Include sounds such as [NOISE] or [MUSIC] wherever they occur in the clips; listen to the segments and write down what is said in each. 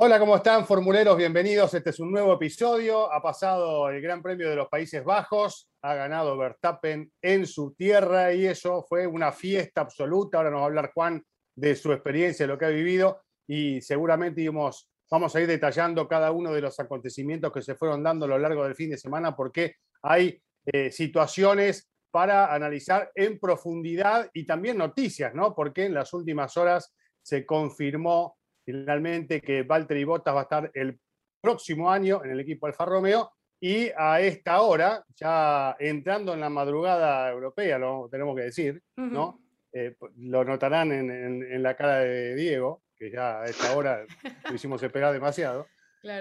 Hola, ¿cómo están, formuleros? Bienvenidos. Este es un nuevo episodio. Ha pasado el Gran Premio de los Países Bajos, ha ganado Verstappen en su tierra y eso fue una fiesta absoluta. Ahora nos va a hablar Juan de su experiencia, de lo que ha vivido y seguramente vamos a ir detallando cada uno de los acontecimientos que se fueron dando a lo largo del fin de semana porque hay eh, situaciones para analizar en profundidad y también noticias, ¿no? Porque en las últimas horas se confirmó finalmente que Valtteri Bottas va a estar el próximo año en el equipo Alfa Romeo y a esta hora, ya entrando en la madrugada europea, lo tenemos que decir, ¿no? Eh, lo notarán en, en- en la cara de Diego, que ya a esta hora lo hicimos esperar demasiado.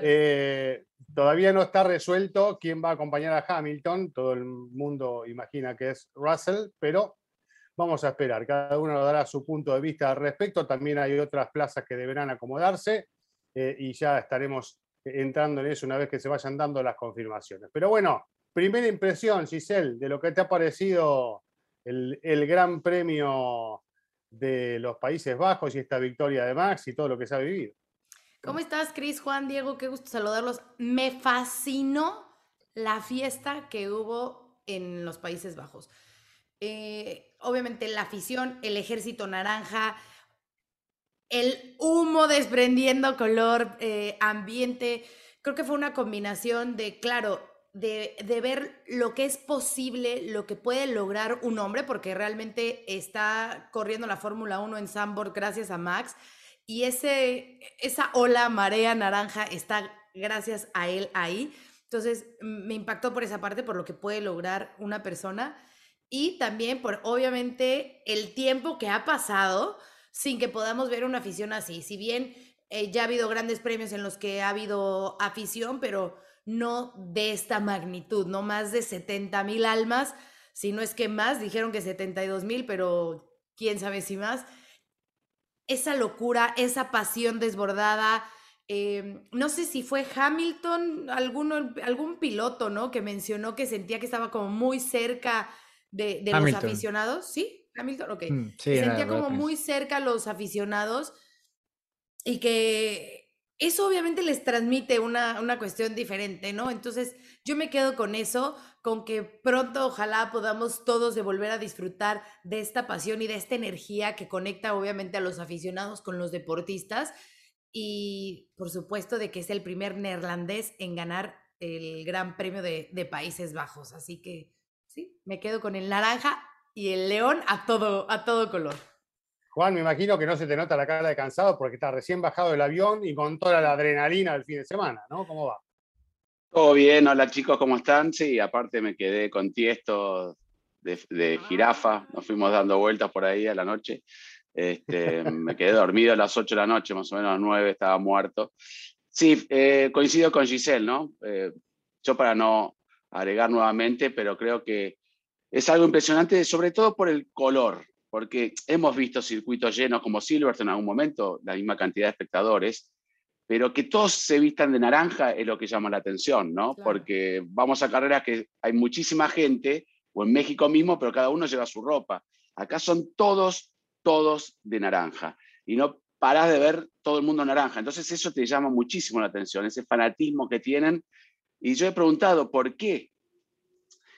Eh, todavía no está resuelto quién va a acompañar a Hamilton. Todo el mundo imagina que es Russell, pero vamos a esperar. Cada uno dará su punto de vista al respecto. También hay otras plazas que deberán acomodarse eh, y ya estaremos entrando en eso una vez que se vayan dando las confirmaciones. Pero bueno, primera impresión, Giselle, de lo que te ha parecido el, Gran Premio de los Países Bajos y esta victoria de Max y todo lo que se ha vivido. ¿Cómo estás, Cris, Juan, Diego? Qué gusto saludarlos. Me fascinó la fiesta que hubo en los Países Bajos. Eh, obviamente la afición, el ejército naranja, el humo desprendiendo color, eh, ambiente. Creo que fue una combinación de, claro, de, de ver lo que es posible, lo que puede lograr un hombre, porque realmente está corriendo la Fórmula 1 en Sambor gracias a Max. Y ese, esa ola, marea naranja, está gracias a él ahí. Entonces, me impactó por esa parte, por lo que puede lograr una persona. Y también por, obviamente, el tiempo que ha pasado sin que podamos ver una afición así. Si bien eh, ya ha habido grandes premios en los que ha habido afición, pero no de esta magnitud, no más de 70 mil almas, si no es que más, dijeron que 72 mil, pero quién sabe si más esa locura, esa pasión desbordada. eh, no sé si fue Hamilton, alguno, algún piloto, ¿no? Que mencionó que sentía que estaba como muy cerca de, de los aficionados. ¿Sí? Hamilton, ok. Mm, sí, sentía como muy cerca a los aficionados y que eso obviamente les transmite una, una cuestión diferente, ¿no? Entonces yo me quedo con eso, con que pronto ojalá podamos todos de volver a disfrutar de esta pasión y de esta energía que conecta obviamente a los aficionados con los deportistas y por supuesto de que es el primer neerlandés en ganar el Gran Premio de, de Países Bajos. Así que sí, me quedo con el naranja y el león a todo, a todo color. Juan, me imagino que no se te nota la cara de cansado porque estás recién bajado del avión y con toda la adrenalina del fin de semana, ¿no? ¿Cómo va? Todo bien, hola chicos, ¿cómo están? Sí, aparte me quedé con tiesto de, de jirafa, nos fuimos dando vueltas por ahí a la noche. Este, [LAUGHS] me quedé dormido a las 8 de la noche, más o menos a las 9 estaba muerto. Sí, eh, coincido con Giselle, ¿no? Eh, yo para no agregar nuevamente, pero creo que es algo impresionante, sobre todo por el color, porque hemos visto circuitos llenos como Silverstone en algún momento, la misma cantidad de espectadores, pero que todos se vistan de naranja es lo que llama la atención, ¿no? Claro. Porque vamos a carreras que hay muchísima gente, o en México mismo, pero cada uno lleva su ropa. Acá son todos, todos de naranja. Y no parás de ver todo el mundo naranja. Entonces eso te llama muchísimo la atención, ese fanatismo que tienen. Y yo he preguntado, ¿por qué?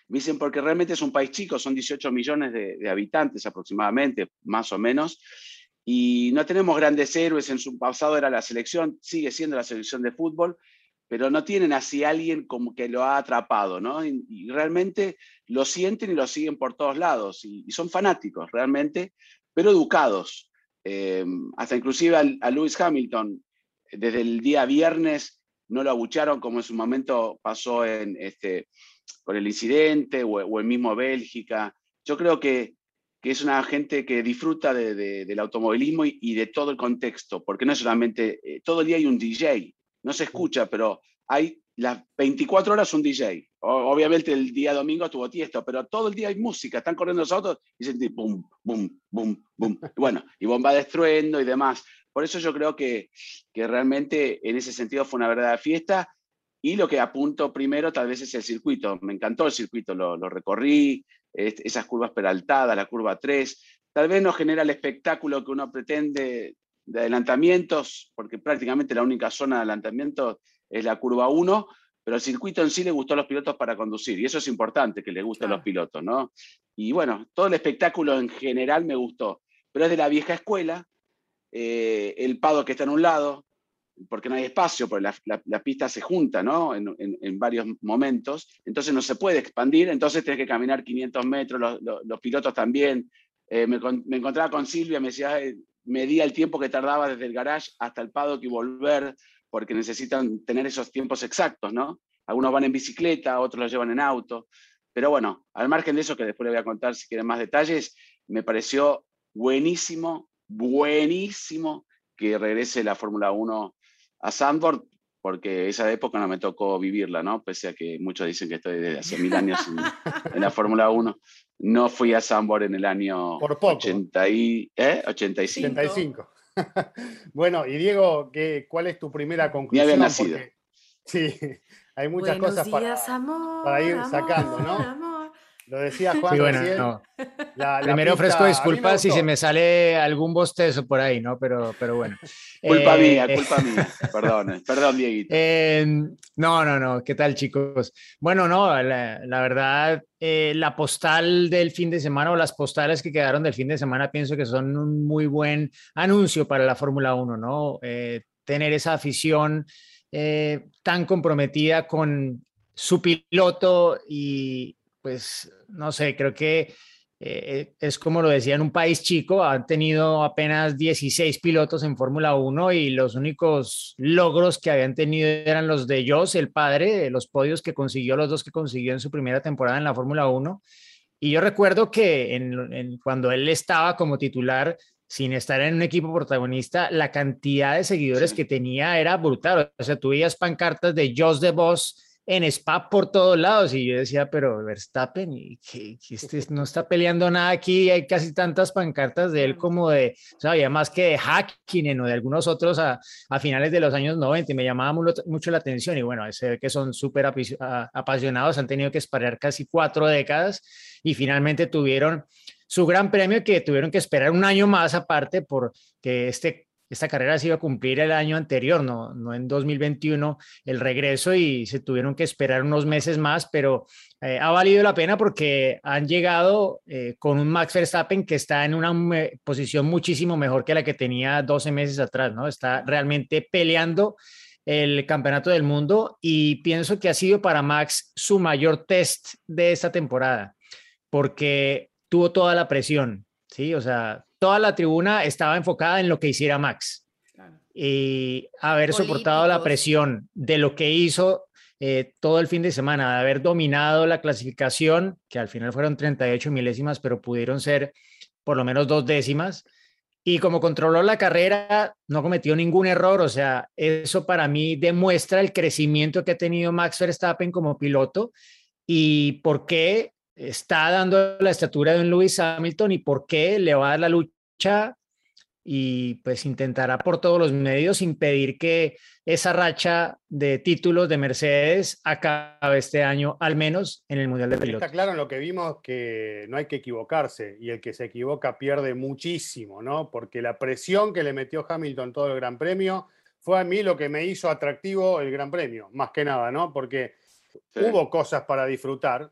Me dicen, porque realmente es un país chico, son 18 millones de, habitantes aproximadamente, más o menos, y no tenemos grandes héroes. En su pasado era la selección, sigue siendo la selección de fútbol, pero no tienen así alguien como que lo ha atrapado, ¿no? Y, realmente lo sienten y lo siguen por todos lados, y, son fanáticos realmente, pero educados. Eh, hasta inclusive al- a Lewis Hamilton, desde el día viernes no lo abucharon como en su momento pasó en este, con el incidente o, o en mismo Bélgica. Yo creo que, es una gente que disfruta de- de- del automovilismo y, de todo el contexto, porque no es solamente, eh, todo el día hay un DJ, no se escucha, pero hay las 24 horas un DJ. obviamente el día domingo estuvo tiesto, pero todo el día hay música, están corriendo los autos y sienten boom, boom, boom, boom. bueno, y bomba destruendo y demás. Por eso yo creo que, que realmente en ese sentido fue una verdadera fiesta. Y lo que apunto primero tal vez es el circuito. Me encantó el circuito, lo, lo recorrí, esas curvas peraltadas, la curva 3. Tal vez no genera el espectáculo que uno pretende de adelantamientos, porque prácticamente la única zona de adelantamiento es la curva 1, pero el circuito en sí le gustó a los pilotos para conducir, y eso es importante, que les guste a los pilotos, ¿no? Y bueno, todo el espectáculo en general me gustó, pero es de la vieja escuela, eh, el pado que está en un lado, porque no hay espacio, porque la, pista se junta ¿no? En, varios momentos, entonces no se puede expandir, entonces tienes que caminar 500 metros, los, pilotos también. Eh, me, encontraba con Silvia, me decía, medía el tiempo que tardaba desde el garage hasta el paddock y volver, porque necesitan tener esos tiempos exactos, ¿no? Algunos van en bicicleta, otros los llevan en auto. Pero bueno, al margen de eso, que después le voy a contar si quieren más detalles, me pareció buenísimo, buenísimo que regrese la Fórmula 1 a Sandboard, porque esa época no me tocó vivirla, ¿no? Pese a que muchos dicen que estoy desde hace mil años en, la Fórmula 1. No fui a Sandboard en el año 80 y, ¿eh? 85. 85. [LAUGHS] bueno, y Diego, ¿qué, ¿cuál es tu primera conclusión? Ni había nacido. sí, [LAUGHS] hay muchas cosas para, para, ir sacando, ¿no? Lo decía Juan. Sí, bueno, Primero ofrezco disculpas si se me sale algún bostezo por ahí, ¿no? Pero, pero bueno. [LAUGHS] Culpa eh, mía, culpa mía. [LAUGHS] Perdón, perdón, Dieguito. Em, no, no, no. ¿Qué tal, chicos? Bueno, no, la, verdad, eh, la postal del fin de semana o las postales que quedaron del fin de semana pienso que son un muy buen anuncio para la Fórmula 1, ¿no? Eh, tener esa afición tan comprometida con su piloto y, pues, no sé, creo que eh, es como lo decía en un país chico, han tenido apenas 16 pilotos en Fórmula 1 y los únicos logros que habían tenido eran los de Jos, el padre, los podios que consiguió, los dos que consiguió en su primera temporada en la Fórmula 1. Y yo recuerdo que en, cuando él estaba como titular, sin estar en un equipo protagonista, la cantidad de seguidores que tenía era brutal. O sea, tú veías pancartas de Jos de Boss en Spa por todos lados. Y yo decía, pero Verstappen, y que, este [LAUGHS] no está peleando nada aquí. Hay casi tantas pancartas de él como de, o sea, había más que de Hakkinen o de algunos otros a, a, finales de los años 90 y me llamaba mucho, la atención. Y bueno, se ve que son súper apasionados, han tenido que esperar casi cuatro décadas y finalmente tuvieron su gran premio que tuvieron que esperar un año más aparte porque este esta carrera se iba a cumplir el año anterior, no, no en 2021, el regreso y se tuvieron que esperar unos meses más, pero eh, ha valido la pena porque han llegado eh, con un Max Verstappen que está en una posición muchísimo mejor que la que tenía 12 meses atrás, ¿no? Está realmente peleando el campeonato del mundo y pienso que ha sido para Max su mayor test de esta temporada, porque tuvo toda la presión, ¿sí? O sea, toda la tribuna estaba enfocada en lo que hiciera Max. Y haber soportado la presión de lo que hizo eh, todo el fin de semana, de haber dominado la clasificación, que al final fueron 38 milésimas, pero pudieron ser por lo menos dos décimas. Y como controló la carrera, no cometió ningún error. O sea, eso para mí demuestra el crecimiento que ha tenido Max Verstappen como piloto y por qué está dando la estatura de un Lewis Hamilton y por qué le va a dar la lucha y pues intentará por todos los medios impedir que esa racha de títulos de Mercedes acabe este año, al menos en el Mundial de Pilotos. Está claro en lo que vimos que no hay que equivocarse y el que se equivoca pierde muchísimo, ¿no? Porque la presión que le metió Hamilton todo el Gran Premio fue a mí lo que me hizo atractivo el Gran Premio, más que nada, ¿no? Porque hubo cosas para disfrutar,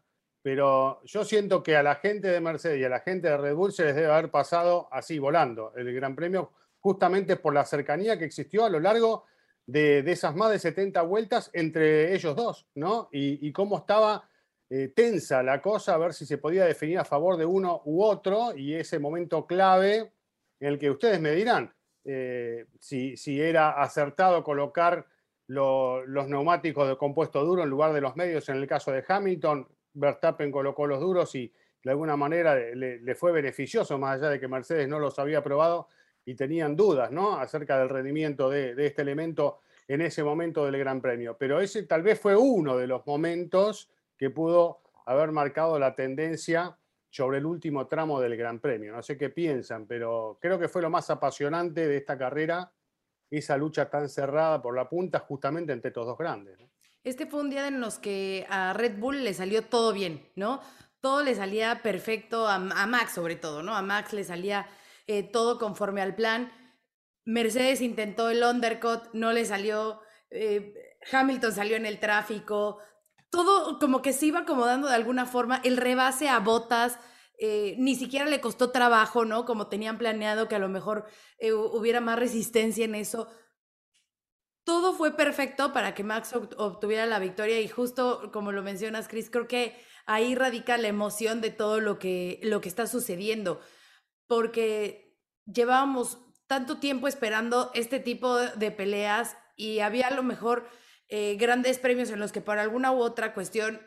pero yo siento que a la gente de Mercedes y a la gente de Red Bull se les debe haber pasado así, volando, el Gran Premio, justamente por la cercanía que existió a lo largo de, esas más de 70 vueltas entre ellos dos, ¿no? Y, cómo estaba eh, tensa la cosa, a ver si se podía definir a favor de uno u otro, y ese momento clave en el que ustedes me dirán eh, si, si, era acertado colocar los neumáticos de compuesto duro en lugar de los medios en el caso de Hamilton, Verstappen colocó los duros y de alguna manera le, fue beneficioso, más allá de que Mercedes no los había probado y tenían dudas ¿no? acerca del rendimiento de, este elemento en ese momento del Gran Premio. Pero ese tal vez fue uno de los momentos que pudo haber marcado la tendencia sobre el último tramo del Gran Premio. No sé qué piensan, pero creo que fue lo más apasionante de esta carrera, esa lucha tan cerrada por la punta justamente entre estos dos grandes. Este fue un día en los que a Red Bull le salió todo bien, ¿no? Todo le salía perfecto, a, Max sobre todo, ¿no? A Max le salía eh, todo conforme al plan. Mercedes intentó el undercut, no le salió. Eh, Hamilton salió en el tráfico. Todo como que se iba acomodando de alguna forma. El rebase a botas. Eh, ni siquiera le costó trabajo, ¿no? Como tenían planeado que a lo mejor hubiera más resistencia en eso todo fue perfecto para que Max obtuviera la victoria y justo como lo mencionas, Chris, creo que ahí radica la emoción de todo lo que, lo que está sucediendo, porque llevábamos tanto tiempo esperando este tipo de peleas y había a lo mejor eh, grandes premios en los que por alguna u otra cuestión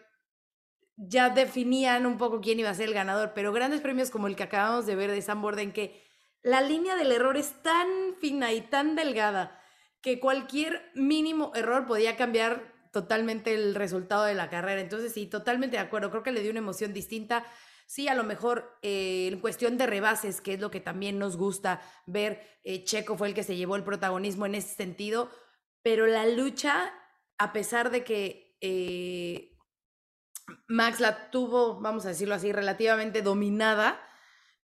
ya definían un poco quién iba a ser el ganador, pero grandes premios como el que acabamos de ver de Sam Borden, que la línea del error es tan fina y tan delgada que cualquier mínimo error podía cambiar totalmente el resultado de la carrera. Entonces, sí, totalmente de acuerdo. Creo que le dio una emoción distinta. Sí, a lo mejor eh, en cuestión de rebases, que es lo que también nos gusta ver, eh, Checo fue el que se llevó el protagonismo en ese sentido, pero la lucha, a pesar de que eh, Max la tuvo, vamos a decirlo así, relativamente dominada,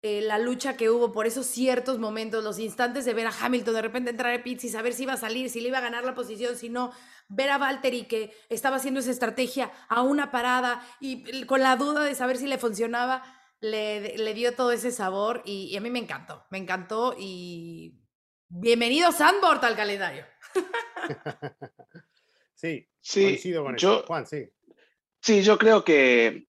eh, la lucha que hubo por esos ciertos momentos, los instantes de ver a Hamilton de repente entrar a pits y saber si iba a salir, si le iba a ganar la posición, si no, ver a Valtteri que estaba haciendo esa estrategia a una parada y con la duda de saber si le funcionaba, le, dio todo ese sabor y, a mí me encantó, me encantó y bienvenido Sandbord al calendario. [LAUGHS] sí, sí, coincido con yo, Juan, sí. Sí, yo creo que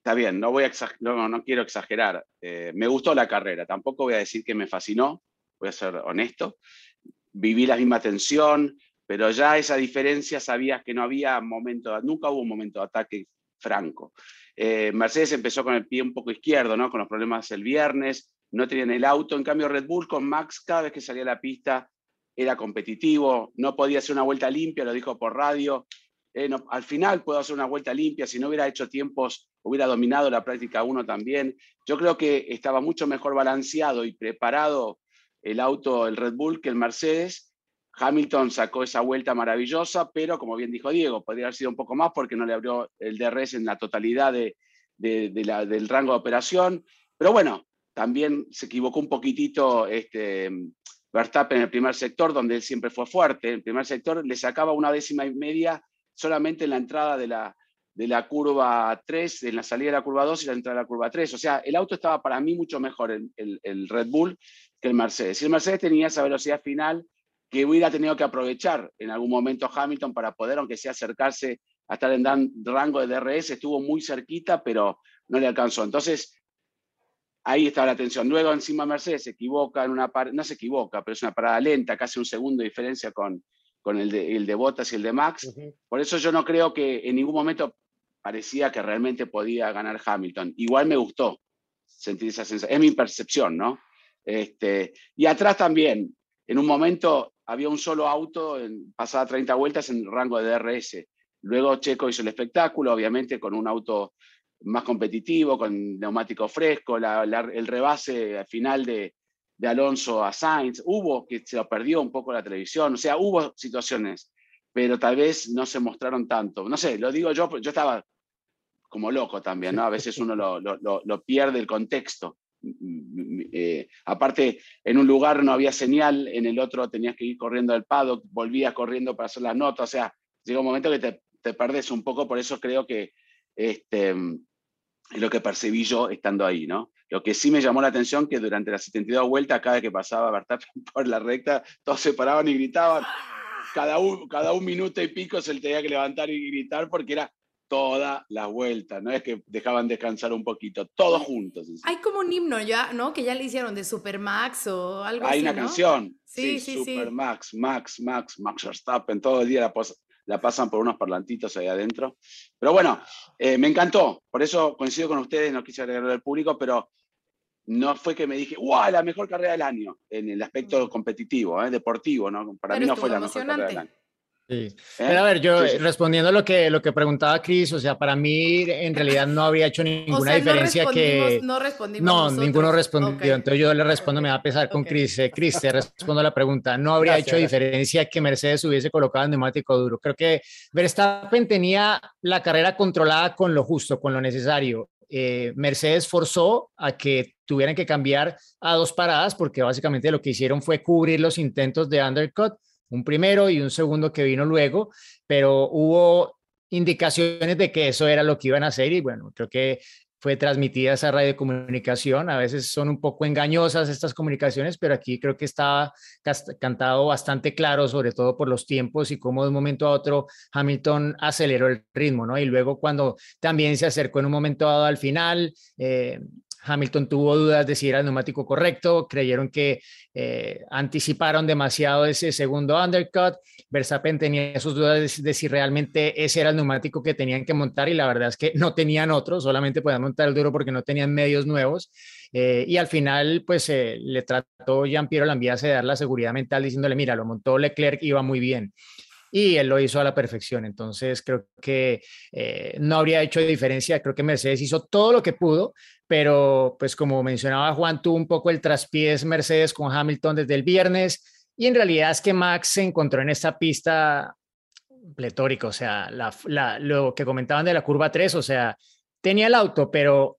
está bien, no, voy a no, no quiero exagerar. Eh, me gustó la carrera, tampoco voy a decir que me fascinó, voy a ser honesto. Viví la misma tensión, pero ya esa diferencia sabías que no había momento, nunca hubo un momento de ataque franco. Eh, Mercedes empezó con el pie un poco izquierdo, ¿no? con los problemas el viernes, no tenían el auto, en cambio Red Bull con Max cada vez que salía a la pista era competitivo, no podía hacer una vuelta limpia, lo dijo por radio, eh, al final puedo hacer una vuelta limpia, si no hubiera hecho tiempos, hubiera dominado la práctica 1 también. Yo creo que estaba mucho mejor balanceado y preparado el auto, el Red Bull, que el Mercedes. Hamilton sacó esa vuelta maravillosa, pero como bien dijo Diego, podría haber sido un poco más porque no le abrió el DRS en la totalidad de, del rango de operación. Pero bueno, también se equivocó un poquitito este, Verstappen en el primer sector, donde él siempre fue fuerte. En el primer sector le sacaba una décima y media solamente en la entrada de la, de la curva 3, en la salida de la curva 2 y la entrada de la curva 3. O sea, el auto estaba para mí mucho mejor, el, el, Red Bull, que el Mercedes. Y el Mercedes tenía esa velocidad final que hubiera tenido que aprovechar en algún momento Hamilton para poder, aunque sea acercarse a estar en rango de DRS, estuvo muy cerquita, pero no le alcanzó. Entonces, ahí estaba la tensión. Luego encima Mercedes se equivoca en una no se equivoca, pero es una parada lenta, casi un segundo de diferencia con, con el de, el de Bottas y el de Max. Por eso yo no creo que en ningún momento parecía que realmente podía ganar Hamilton. Igual me gustó sentir esa sensación. Es mi percepción, ¿no? Este, y atrás también, en un momento había un solo auto, en, pasada 30 vueltas en el rango de DRS. Luego Checo hizo el espectáculo, obviamente con un auto más competitivo, con neumático fresco, el rebase final de, de Alonso a Sainz, hubo que se lo perdió un poco la televisión, o sea, hubo situaciones, pero tal vez no se mostraron tanto. No sé, lo digo yo, yo estaba como loco también, ¿no? A veces uno lo, lo, pierde el contexto. Eh, aparte, en un lugar no había señal, en el otro tenías que ir corriendo al paddock, volvías corriendo para hacer las notas, o sea, llega un momento que te, te perdes un poco, por eso creo que este, es lo que percibí yo estando ahí, ¿no? Lo que sí me llamó la atención que durante las 72 vueltas, cada vez que pasaba Verstappen [LAUGHS] por la recta, todos se paraban y gritaban. Cada un, cada un minuto y pico se le tenía que levantar y gritar porque era toda la vuelta, no es que dejaban descansar un poquito, todos juntos. Hay como un himno ya, ¿no? Que ya le hicieron de Supermax o algo así. Hay una canción. Sí, sí, sí. Supermax, Max, Max, Max Verstappen, todo el día la, la pasan por unos parlantitos ahí adentro. Pero bueno, eh, me encantó, por eso coincido con ustedes, no quise agregarlo al público, pero no fue que me dije, ¡guau! La mejor carrera del año, en el aspecto competitivo, ¿eh? deportivo, ¿no? Para mí no fue la mejor carrera del año. Sí. Pero a ver, yo respondiendo a lo que, lo que preguntaba Chris, o sea, para mí en realidad no habría hecho [LAUGHS] ninguna diferencia que... No respondimos. No, ninguno respondió. Entonces yo le respondo, me va a pesar con Chris. Eh, Chris, te respondo la pregunta. No habría hecho diferencia que Mercedes hubiese colocado el neumático duro. Creo que Verstappen tenía la carrera controlada con lo justo, con lo necesario. Eh, Mercedes forzó a que tuvieran que cambiar a dos paradas porque básicamente lo que hicieron fue cubrir los intentos de undercut un primero y un segundo que vino luego, pero hubo indicaciones de que eso era lo que iban a hacer y bueno, creo que fue transmitida esa radio de comunicación. A veces son un poco engañosas estas comunicaciones, pero aquí creo que estaba cantado bastante claro, sobre todo por los tiempos y cómo de un momento a otro Hamilton aceleró el ritmo, ¿no? Y luego cuando también se acercó en un momento dado al final, eh, Hamilton tuvo dudas de si era el neumático correcto, creyeron que eh, anticiparon demasiado ese segundo undercut. Verstappen tenía sus dudas de, si realmente ese era el neumático que tenían que montar y la verdad es que no tenían otro, solamente podían montar el duro porque no tenían medios nuevos. Eh, y al final, pues eh, le trató Jean-Pierre Lambiase de dar la seguridad mental diciéndole, mira, lo montó Leclerc, iba muy bien y él lo hizo a la perfección. Entonces creo que no habría hecho diferencia. Creo que Mercedes hizo todo lo que pudo, pero pues como mencionaba Juan, tuvo un poco el traspiés Mercedes con Hamilton desde el viernes y en realidad es que Max se encontró en esta pista pletórica, o sea, lo que comentaban de la curva 3, o sea, tenía el auto, pero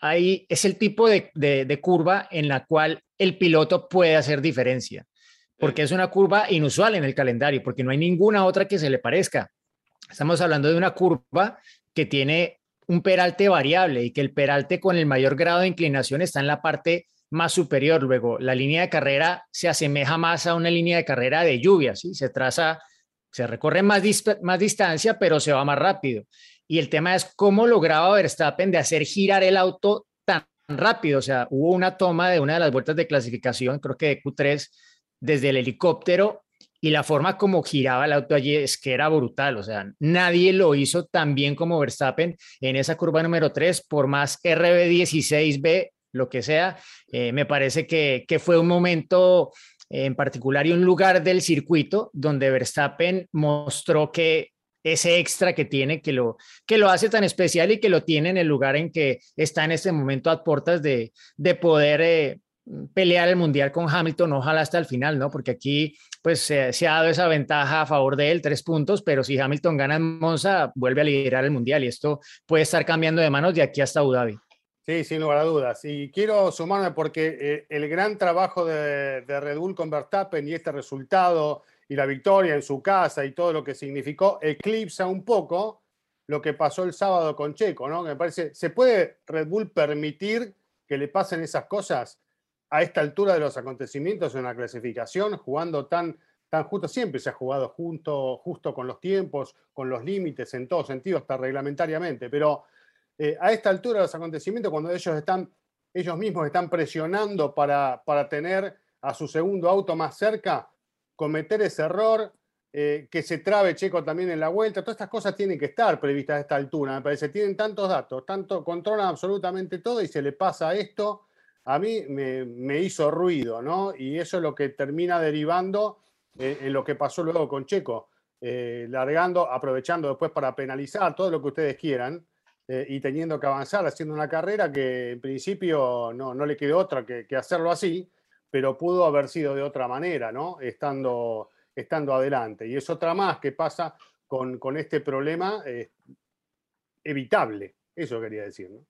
ahí es el tipo de curva en la cual el piloto puede hacer diferencia, porque es una curva inusual en el calendario, porque no hay ninguna otra que se le parezca. Estamos hablando de una curva que tiene un peralte variable y que el peralte con el mayor grado de inclinación está en la parte más superior. Luego, la línea de carrera se asemeja más a una línea de carrera de lluvia, ¿sí? Se traza, se recorre más, más distancia, pero se va más rápido. Y el tema es cómo lograba Verstappen de hacer girar el auto tan rápido. O sea, hubo una toma de una de las vueltas de clasificación, creo que de Q3, desde el helicóptero y la forma como giraba el auto allí es que era brutal, o sea, nadie lo hizo tan bien como Verstappen en esa curva número 3, por más RB16B, lo que sea, eh, me parece que, que fue un momento en particular y un lugar del circuito donde Verstappen mostró que ese extra que tiene, que lo, que lo hace tan especial y que lo tiene en el lugar en que está en este momento a puertas de, de poder eh, pelear el mundial con Hamilton, ojalá hasta el final, ¿no? Porque aquí pues se ha dado esa ventaja a favor de él, tres puntos, pero si Hamilton gana en Monza, vuelve a liderar el mundial y esto puede estar cambiando de manos de aquí hasta Abu Dhabi. Sí, sin lugar a dudas. Y quiero sumarme porque eh, el gran trabajo de, de Red Bull con Verstappen y este resultado y la victoria en su casa y todo lo que significó eclipsa un poco lo que pasó el sábado con Checo, ¿no? Me parece, ¿se puede Red Bull permitir que le pasen esas cosas? A esta altura de los acontecimientos en la clasificación, jugando tan, tan justo, siempre se ha jugado junto, justo con los tiempos, con los límites, en todo sentido, hasta reglamentariamente, pero eh, a esta altura de los acontecimientos, cuando ellos, están, ellos mismos están presionando para, para tener a su segundo auto más cerca, cometer ese error, eh, que se trabe Checo también en la vuelta, todas estas cosas tienen que estar previstas a esta altura, me parece, tienen tantos datos, tanto, controlan absolutamente todo y se le pasa esto a mí me, hizo ruido, ¿no? Y eso es lo que termina derivando en lo que pasó luego con Checo, eh, largando, aprovechando después para penalizar todo lo que ustedes quieran eh, y teniendo que avanzar haciendo una carrera que en principio no, le quedó otra que, hacerlo así, pero pudo haber sido de otra manera, ¿no? Estando, estando adelante. Y es otra más que pasa con, este problema eh, evitable, eso quería decir, ¿no?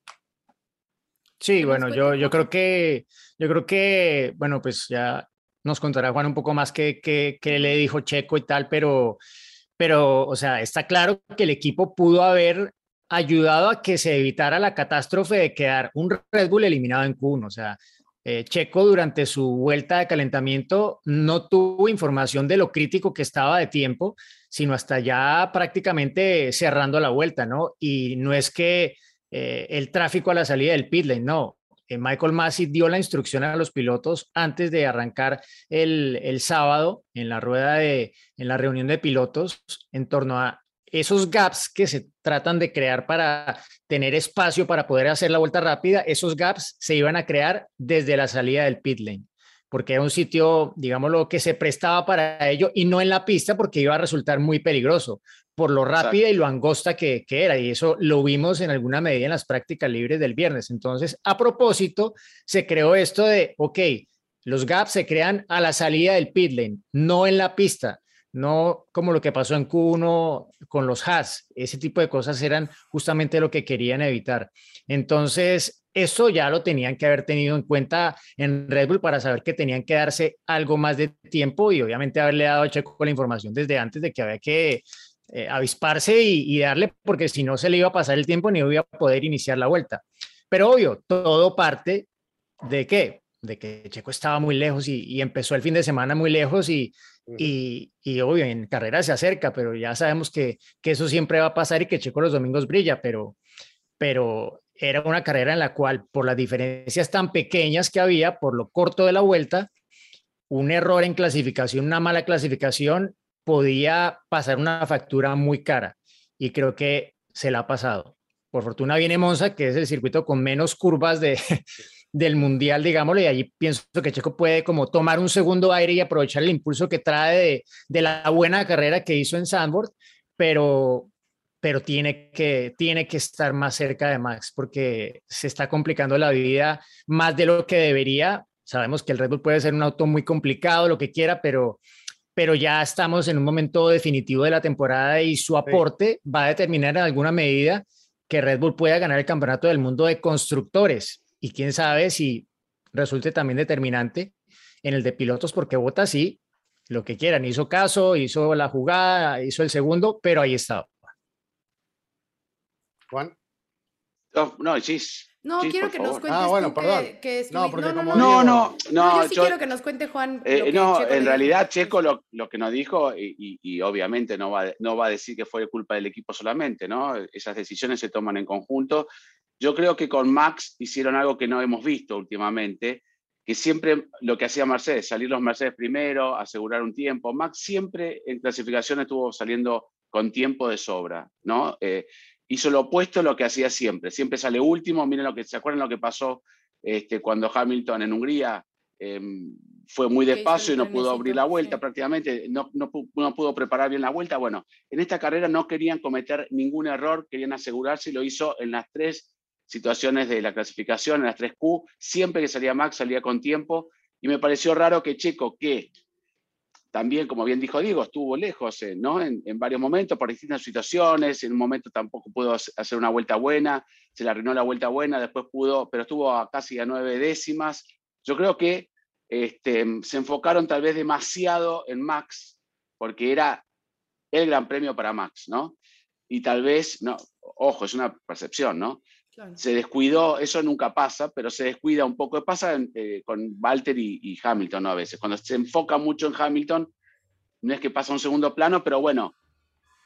Sí, bueno, yo, yo creo que, yo creo que, bueno, pues ya nos contará Juan un poco más qué que, le dijo Checo y tal, pero, pero, o sea, está claro que el equipo pudo haber ayudado a que se evitara la catástrofe de quedar un Red Bull eliminado en Q1. O sea, eh, Checo durante su vuelta de calentamiento no tuvo información de lo crítico que estaba de tiempo, sino hasta ya prácticamente cerrando la vuelta, ¿no? Y no es que eh, el tráfico a la salida del pit lane, no. Eh, Michael Massey dio la instrucción a los pilotos antes de arrancar el, sábado en la rueda de, en la reunión de pilotos en torno a esos gaps que se tratan de crear para tener espacio para poder hacer la vuelta rápida, esos gaps se iban a crear desde la salida del pit lane. Porque era un sitio, digámoslo, que se prestaba para ello y no en la pista porque iba a resultar muy peligroso por lo rápida y lo angosta que, que, era. Y eso lo vimos en alguna medida en las prácticas libres del viernes. Entonces, a propósito, se creó esto de, ok, los gaps se crean a la salida del pit lane, no en la pista no como lo que pasó en Q1 con los Haas. Ese tipo de cosas eran justamente lo que querían evitar. Entonces, eso ya lo tenían que haber tenido en cuenta en Red Bull para saber que tenían que darse algo más de tiempo y obviamente haberle dado a Checo la información desde antes de que había que eh, avisparse y, y, darle, porque si no se le iba a pasar el tiempo ni iba a poder iniciar la vuelta. Pero obvio, todo parte de qué? De que Checo estaba muy lejos y, y empezó el fin de semana muy lejos y, y, y, obvio, en carrera se acerca, pero ya sabemos que, que, eso siempre va a pasar y que Checo los domingos brilla, pero, pero era una carrera en la cual, por las diferencias tan pequeñas que había, por lo corto de la vuelta, un error en clasificación, una mala clasificación, podía pasar una factura muy cara. Y creo que se la ha pasado. Por fortuna viene Monza, que es el circuito con menos curvas de, [LAUGHS] del mundial, digámoslo, y allí pienso que Checo puede como tomar un segundo aire y aprovechar el impulso que trae de, de la buena carrera que hizo en Sandboard, pero, pero tiene que, tiene que estar más cerca de Max porque se está complicando la vida más de lo que debería. Sabemos que el Red Bull puede ser un auto muy complicado, lo que quiera, pero, pero ya estamos en un momento definitivo de la temporada y su aporte va a determinar en alguna medida que Red Bull pueda ganar el campeonato del mundo de constructores y quién sabe si resulte también determinante en el de pilotos, porque vota sí, lo que quieran, hizo caso, hizo la jugada, hizo el segundo, pero ahí estaba. Juan. No, no, sí. No, quiero que favor. nos cuentes Ah, bueno, tú perdón. que, que No, porque no, no, como no, No, digo- no, no, no. yo sí yo- quiero que nos cuente Juan. eh, lo que no, Checo en dijo. realidad Checo lo, lo que nos dijo, y, y- y obviamente no va, no va a decir que fue culpa del equipo solamente, ¿no? Esas decisiones se toman en conjunto. Yo creo que con Max hicieron algo que no hemos visto últimamente, que siempre lo que hacía Mercedes, salir los Mercedes primero, asegurar un tiempo. Max siempre en clasificación estuvo saliendo con tiempo de sobra, ¿no? Eh, hizo lo opuesto a lo que hacía siempre. Siempre sale último. Miren lo que se acuerdan lo que pasó este, cuando Hamilton en Hungría eh, fue muy despacio y no pudo abrir la vuelta sí. prácticamente, no, no, no pudo preparar bien la vuelta. Bueno, en esta carrera no querían cometer ningún error, querían asegurarse y lo hizo en las tres situaciones de la clasificación, en las tres Q. Siempre que salía Max salía con tiempo y me pareció raro que Checo, que también, como bien dijo Diego, estuvo lejos eh, ¿no? en, varios momentos por distintas situaciones. En un momento tampoco pudo hace- hacer una vuelta buena, se le arruinó la vuelta buena, después pudo, pero estuvo a casi a nueve décimas. Yo creo que este, se enfocaron tal vez demasiado en Max, porque era el gran premio para Max, ¿no? Y tal vez, no, ojo, es una percepción, ¿no? Se descuidó, eso nunca pasa, pero se descuida un poco. Pasa eh, con Walter y, y Hamilton ¿no? a veces. Cuando se enfoca mucho en Hamilton, no es que pasa a un segundo plano, pero bueno,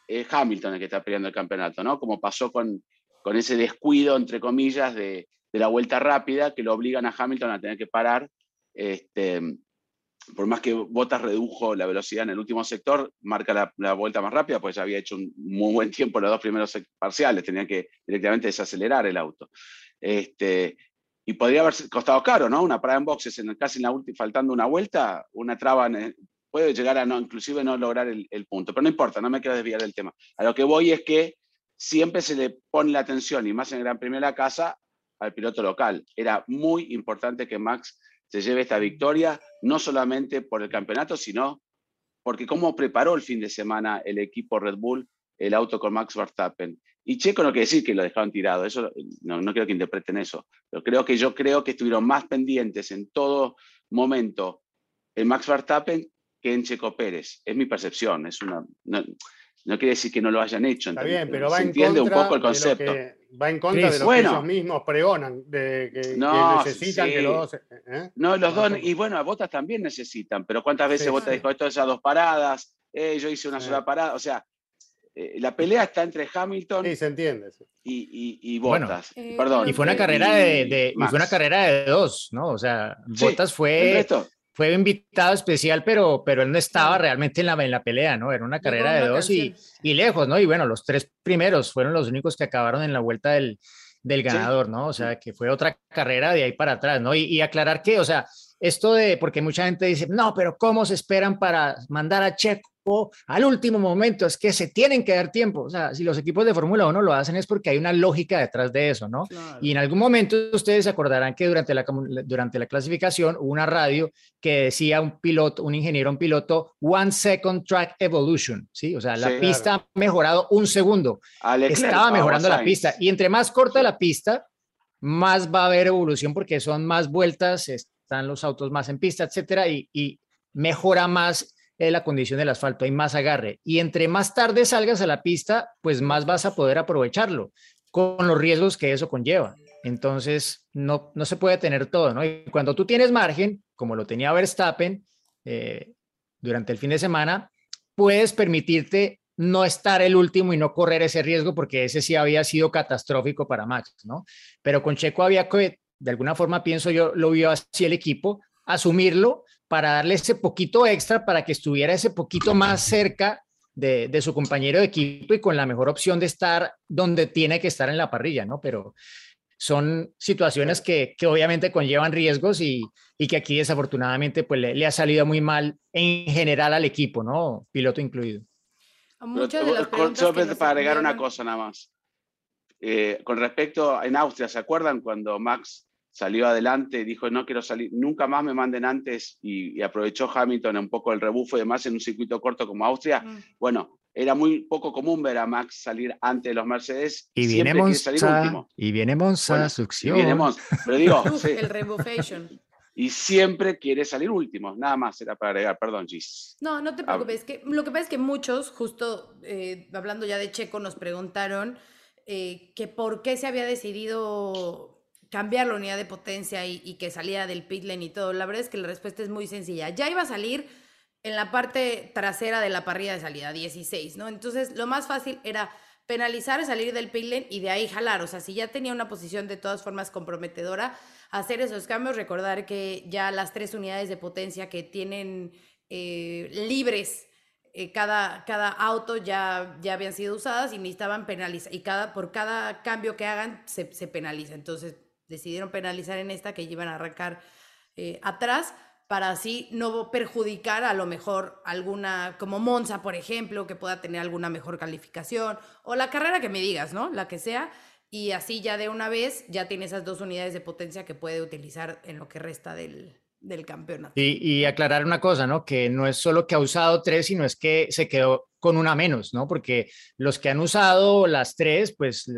es Hamilton el que está peleando el campeonato, ¿no? Como pasó con, con ese descuido, entre comillas, de, de la vuelta rápida, que lo obligan a Hamilton a tener que parar. Este, por más que Bottas redujo la velocidad en el último sector, marca la, vuelta más rápida, pues ya había hecho un muy buen tiempo los dos primeros parciales, tenía que directamente desacelerar el auto. Este, y podría haber costado caro, ¿no? Una parada en boxes en, casi en la última, faltando una vuelta, una traba, puede llegar a no, inclusive no lograr el, el punto, pero no importa, no me quiero desviar del tema. A lo que voy es que siempre se le pone la atención, y más en el Gran Premio de la Casa, al piloto local. Era muy importante que Max se lleve esta victoria, no solamente por el campeonato, sino porque cómo preparó el fin de semana el equipo Red Bull el auto con Max Verstappen. Y Checo no quiere decir que lo dejaron tirado, eso no, no quiero que interpreten eso, pero creo que yo creo que estuvieron más pendientes en todo momento en Max Verstappen que en Checo Pérez. Es mi percepción, es una, no, no quiere decir que no lo hayan hecho. Está bien, pero va se en entiende contra un poco el de lo concepto. que- va en contra Chris, de lo bueno. que ellos mismos pregonan, de que, necesitan sí. que los dos. ¿eh? No, los dos, y bueno, a Botas también necesitan, pero ¿cuántas veces Sí, Botas sí. dijo esto esas dos paradas? Eh, yo hice una Sí. sola parada, o sea, eh, la pelea está entre Hamilton Sí, se entiende. sí. y, y, y Bueno. Botas. Eh, Perdón. Y fue una carrera de, de- y Max. fue una carrera de dos, ¿no? O sea, Sí, Bottas El fue, fue invitado especial, pero, pero él no estaba realmente en la, en la pelea, ¿no? Era una carrera de dos y, y lejos, ¿no? Y bueno, los tres primeros fueron los únicos que acabaron en la vuelta del, del ganador, ¿no? O sea, que fue otra carrera de ahí para atrás, ¿no? Y, y aclarar que, o sea, esto de, porque mucha gente dice, no, pero ¿cómo se esperan para mandar a Checo al último momento? Es que se tienen que dar tiempo. O sea, si los equipos de Fórmula 1 lo hacen es porque hay una lógica detrás de eso, ¿no? Y en algún momento ustedes se acordarán que durante la, durante la clasificación hubo una radio que decía un piloto, un ingeniero, un piloto, one second track evolution, ¿sí? O sea, la pista ha mejorado un segundo. Estaba mejorando la pista. Y entre más corta la pista, más va a haber evolución porque son más vueltas, están los autos más en pista, etcétera, y, mejora más la condición del asfalto, hay más agarre. Y entre más tarde salgas a la pista, pues más vas a poder aprovecharlo, con los riesgos que eso conlleva. Entonces, no, no se puede tener todo, ¿no? Y cuando tú tienes margen, como lo tenía Verstappen eh, durante el fin de semana, puedes permitirte no estar el último y no correr ese riesgo porque ese sí había sido catastrófico para Max, ¿no? Pero con Checo había que de alguna forma pienso yo, lo vio así el equipo, asumirlo para darle ese poquito extra para que estuviera ese poquito más cerca de, su compañero de equipo y con la mejor opción de estar donde tiene que estar en la parrilla, ¿no? Pero son situaciones que, obviamente conllevan riesgos y, que aquí desafortunadamente pues le, ha salido muy mal en general al equipo, ¿no? Piloto incluido. Muchas de las para agregar una cosa nada más. Eh, con respecto en Austria, ¿se acuerdan cuando Max salió adelante, y dijo, no quiero salir, nunca más me manden antes y, aprovechó Hamilton un poco el rebufo y demás en un circuito corto como Austria. Mm. Bueno, era muy poco común ver a Max salir antes de los Mercedes. Y viene Monza, y viene Monza, succión. viene Monza, pero digo, el rebufation. Y siempre quiere salir último, nada más era para agregar, perdón, Gis. No, no te preocupes, que, lo que pasa es que muchos, justo eh, hablando ya de Checo, nos preguntaron eh, que por qué se había decidido cambiar la unidad de potencia y, que salía del pit lane y todo. La verdad es que la respuesta es muy sencilla. Ya iba a salir en la parte trasera de la parrilla de salida, 16, ¿no? Entonces, lo más fácil era penalizar, salir del pit lane y de ahí jalar. O sea, si ya tenía una posición de todas formas comprometedora, hacer esos cambios, recordar que ya las tres unidades de potencia que tienen eh, libres eh, cada, cada auto ya, ya habían sido usadas y necesitaban penalizar. Y cada, por cada cambio que hagan se, se penaliza. Entonces, decidieron penalizar en esta que iban a arrancar eh, atrás para así no perjudicar a lo mejor alguna, como Monza, por ejemplo, que pueda tener alguna mejor calificación, o la carrera que me digas, ¿no? La que sea, y así ya de una vez ya tiene esas dos unidades de potencia que puede utilizar en lo que resta del, del campeonato. Y, y, aclarar una cosa, ¿no? Que no es solo que ha usado tres, sino es que se quedó con una menos, ¿no? Porque los que han usado las tres, pues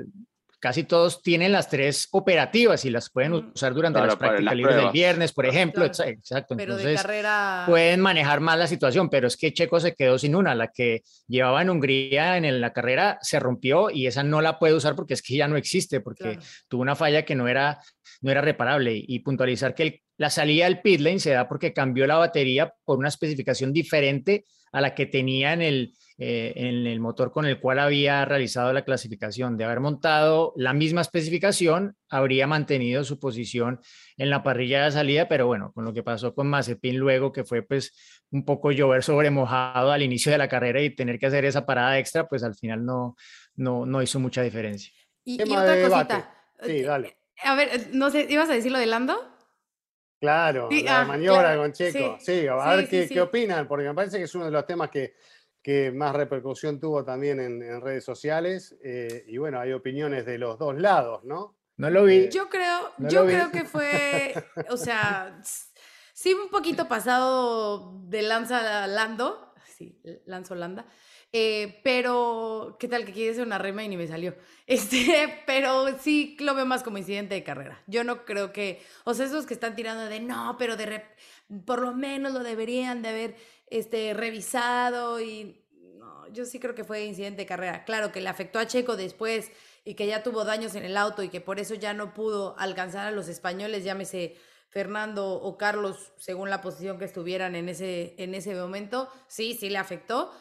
casi todos tienen las tres operativas y las pueden usar durante las prácticas libres del viernes, por ejemplo. Exacto. Pero Entonces, de carrera... pueden manejar más la situación, pero es que Checo se quedó sin una. La que llevaba en Hungría en la carrera se rompió y esa no la puede usar porque es que ya no existe, porque tuvo una falla que no era, no era reparable. Y, puntualizar que la salida del pit lane se da porque cambió la batería por una especificación diferente a la que tenía en el, eh, en el motor con el cual había realizado la clasificación. De haber montado la misma especificación, habría mantenido su posición en la parrilla de salida, pero bueno, con lo que pasó con Mazepin luego, que fue pues un poco llover sobre mojado al inicio de la carrera y tener que hacer esa parada extra, pues al final no, no, no hizo mucha diferencia. Y, otra cosita. Sí, dale. A ver, no sé, ¿ibas a decir lo de Lando? Claro, la ah, maniobra con Checo. Sí, a ver qué, qué, opinan, porque me parece que es uno de los temas que que más repercusión tuvo también en, redes sociales. Eh, y bueno, hay opiniones de los dos lados, ¿no? No lo vi. Yo creo, yo creo que fue, o sea, sí un poquito pasado de Lanza Lando, sí, Lanzo Landa, eh, pero qué tal que quiere ser una rema y ni me salió. [LAUGHS] Este, pero sí lo veo más como incidente de carrera. Yo no creo que, o sea, esos que están tirando de no, pero de por lo menos lo deberían de haber este, revisado y no, yo sí creo que fue incidente de carrera. Claro que le afectó a Checo después y que ya tuvo daños en el auto y que por eso ya no pudo alcanzar a los españoles, llámese Fernando o Carlos, según la posición que estuvieran en ese, en ese momento, sí, sí le afectó,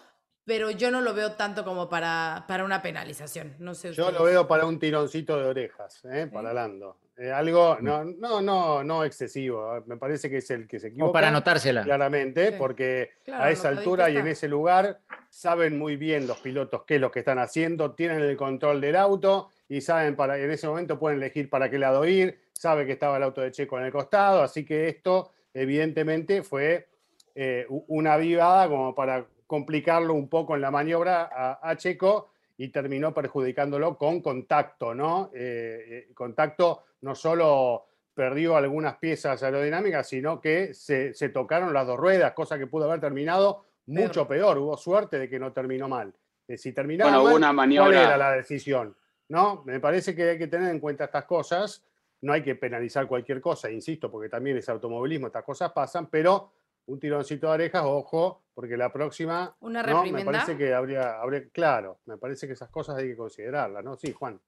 pero yo no lo veo tanto como para, para una penalización. No sé yo lo veo para un tironcito de orejas, ¿eh? para Lando. Eh, algo, no, no, no, no excesivo. Me parece que es el que se equivoca. O para anotársela. Claramente, porque a esa altura y en ese lugar saben muy bien los pilotos qué es lo que están haciendo, tienen el control del auto y saben para, en ese momento pueden elegir para qué lado ir, sabe que estaba el auto de Checo en el costado, así que esto evidentemente fue eh, una vivada como para complicarlo un poco en la maniobra a, Checo y terminó perjudicándolo con contacto, ¿no? Eh, eh, contacto no solo perdió algunas piezas aerodinámicas, sino que se, tocaron las dos ruedas, cosa que pudo haber terminado mucho peor. Hubo suerte de que no terminó mal. si terminaba mal, una maniobra... ¿cuál era la decisión? ¿No? Me parece que hay que tener en cuenta estas cosas. No hay que penalizar cualquier cosa, insisto, porque también es automovilismo, estas cosas pasan, pero un tironcito de orejas, ojo, porque la próxima. Una ¿no? Me parece que habría, habría, claro, me parece que esas cosas hay que considerarlas, ¿no? Sí, Juan.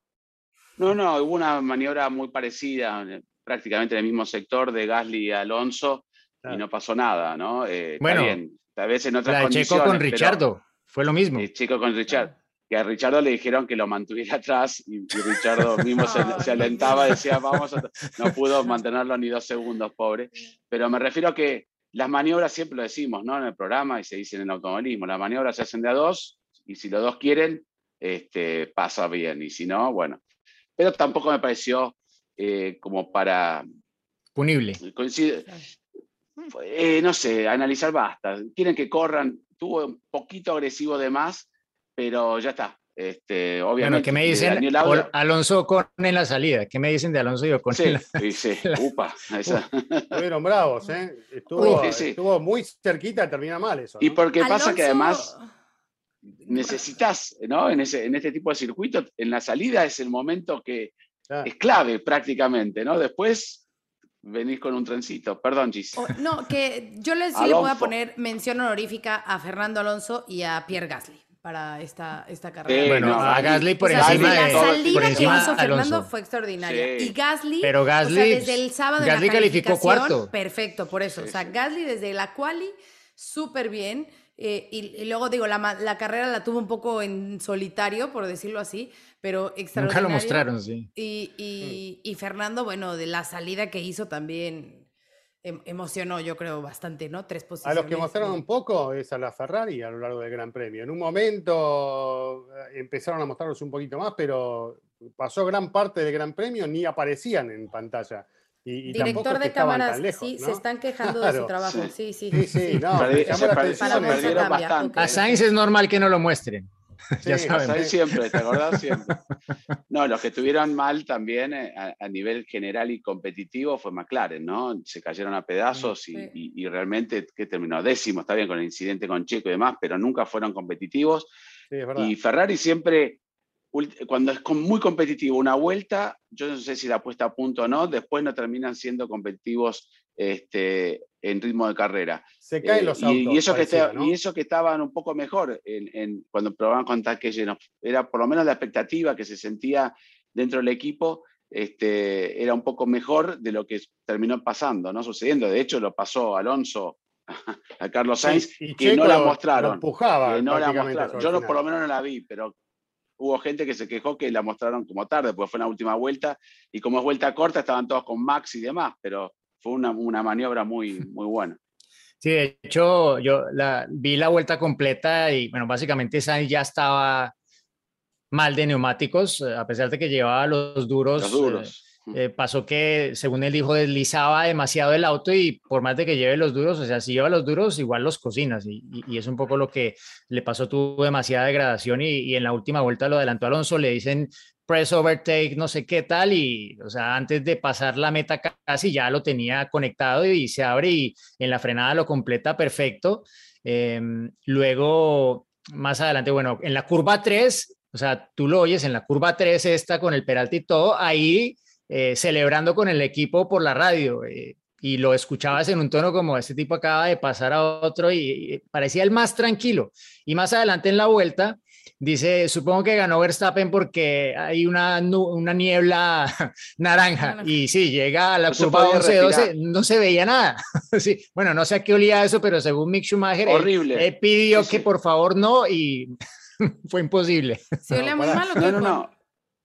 No, no, hubo una maniobra muy parecida, eh, prácticamente en el mismo sector de Gasly y Alonso, y no pasó nada, ¿no? Eh, bueno, tal vez en otras la Checo con Richardo, fue lo mismo. Sí, Checo con Richard. Que a Richardo le dijeron que lo mantuviera [LAUGHS] atrás y, y Richardo mismo se, [LAUGHS] se, alentaba, decía, vamos, no pudo mantenerlo ni dos segundos, pobre. Pero me refiero a que las maniobras siempre lo decimos, ¿no? En el programa y se dice en el automovilismo, las maniobras se hacen de a dos y si los dos quieren, este, pasa bien y si no, bueno. Pero tampoco me pareció eh, como para... Punible. Coincide, eh, no sé, analizar basta. Quieren que corran, tuvo un poquito agresivo de más, pero ya está. Este, obviamente, bueno, ¿qué me dicen Alonso con en la salida? ¿Qué me dicen de Alonso y Ocon? Sí, sí, [LAUGHS] sí. Upa, esa. [LAUGHS] Estuvieron bravos, ¿eh? Estuvo, estuvo, muy cerquita de terminar mal eso. Y porque pasa que además necesitas, ¿no? En, ese, en este tipo de circuitos, en la salida es el momento que es clave prácticamente, ¿no? Después venís con un trencito. Perdón, Gis. no, que yo les sí le voy a poner mención honorífica a Fernando Alonso y a Pierre Gasly para esta, esta carrera. bueno, a Gasly por encima de... La salida que hizo Fernando fue extraordinaria. Y Gasly, Pero Gasly, desde el sábado Gasly calificó cuarto. Perfecto, por eso. o sea, Gasly desde la quali, súper bien. Eh, y, luego digo, la, la, carrera la tuvo un poco en solitario, por decirlo así, pero extraordinario. Nunca lo mostraron, sí. Y, y, y Fernando, bueno, de la salida que hizo también emocionó, yo creo, bastante, ¿no? Tres posiciones. A los que mostraron un poco es a la Ferrari a lo largo del Gran Premio. En un momento eh, empezaron a mostrarlos un poquito más, pero pasó gran parte del Gran Premio, ni aparecían en pantalla. Y, Director de cámaras, sí, se están quejando de su trabajo, sí, sí. Sí, sí, no, A Sainz es normal que no lo muestren. [LAUGHS] ya saben. siempre, ¿te acordás? [LAUGHS] Siempre. No, los que estuvieron mal también eh, a, nivel general y competitivo fue McLaren, ¿no? Se cayeron a pedazos y, realmente, que terminó? Décimo, está bien con el incidente con Checo y demás, pero nunca fueron competitivos. y Ferrari siempre, cuando es muy competitivo una vuelta, yo no sé si la puesta a punto o no, después no terminan siendo competitivos este, en ritmo de carrera. Se caen los eh, autos. Y, eso, que y eso que estaban un poco mejor en, cuando probaban con tanque lleno. Era por lo menos la expectativa que se sentía dentro del equipo, este, era un poco mejor de lo que terminó pasando, ¿no? Sucediendo. De hecho, lo pasó Alonso [LAUGHS] a Carlos Sainz, que no la mostraron. empujaba, no la mostraron. Yo no, por lo menos no la vi, pero hubo gente que se quejó que la mostraron como tarde, porque fue la última vuelta, y como es vuelta corta, estaban todos con Max y demás, pero fue una, una maniobra muy, muy buena. [LAUGHS] Sí, de hecho, yo la, vi la vuelta completa y, bueno, básicamente Sainz ya estaba mal de neumáticos, eh, a pesar de que llevaba los duros. Los duros. Eh, eh, pasó que, según él dijo, deslizaba demasiado el auto y por más de que lleve los duros, o sea, si lleva los duros, igual los cocinas. Y, y, es un poco lo que le pasó, tuvo demasiada degradación y, y, en la última vuelta lo adelantó Alonso, le dicen press overtake, no sé qué tal, y, o sea, antes de pasar la meta casi ya lo tenía conectado y se abre y en la frenada lo completa perfecto. Em, luego, más adelante, bueno, en la curva 3, o sea, tú lo oyes en la curva 3 esta con el Peralta y todo, ahí eh, celebrando con el equipo por la radio. Eh, y lo escuchabas en un tono como este tipo acaba de pasar a otro y parecía el más tranquilo. Y más adelante en la vuelta, Dice, supongo que ganó Verstappen porque hay una, una niebla [LAUGHS] naranja. Y sí, llega a la curva 11-12, no se veía nada. [LAUGHS] sí, bueno, no sé a qué olía eso, pero según Mick Schumacher, Horrible. Él, pidió que por favor no y [LAUGHS] fue imposible. Olía muy. No, no, no.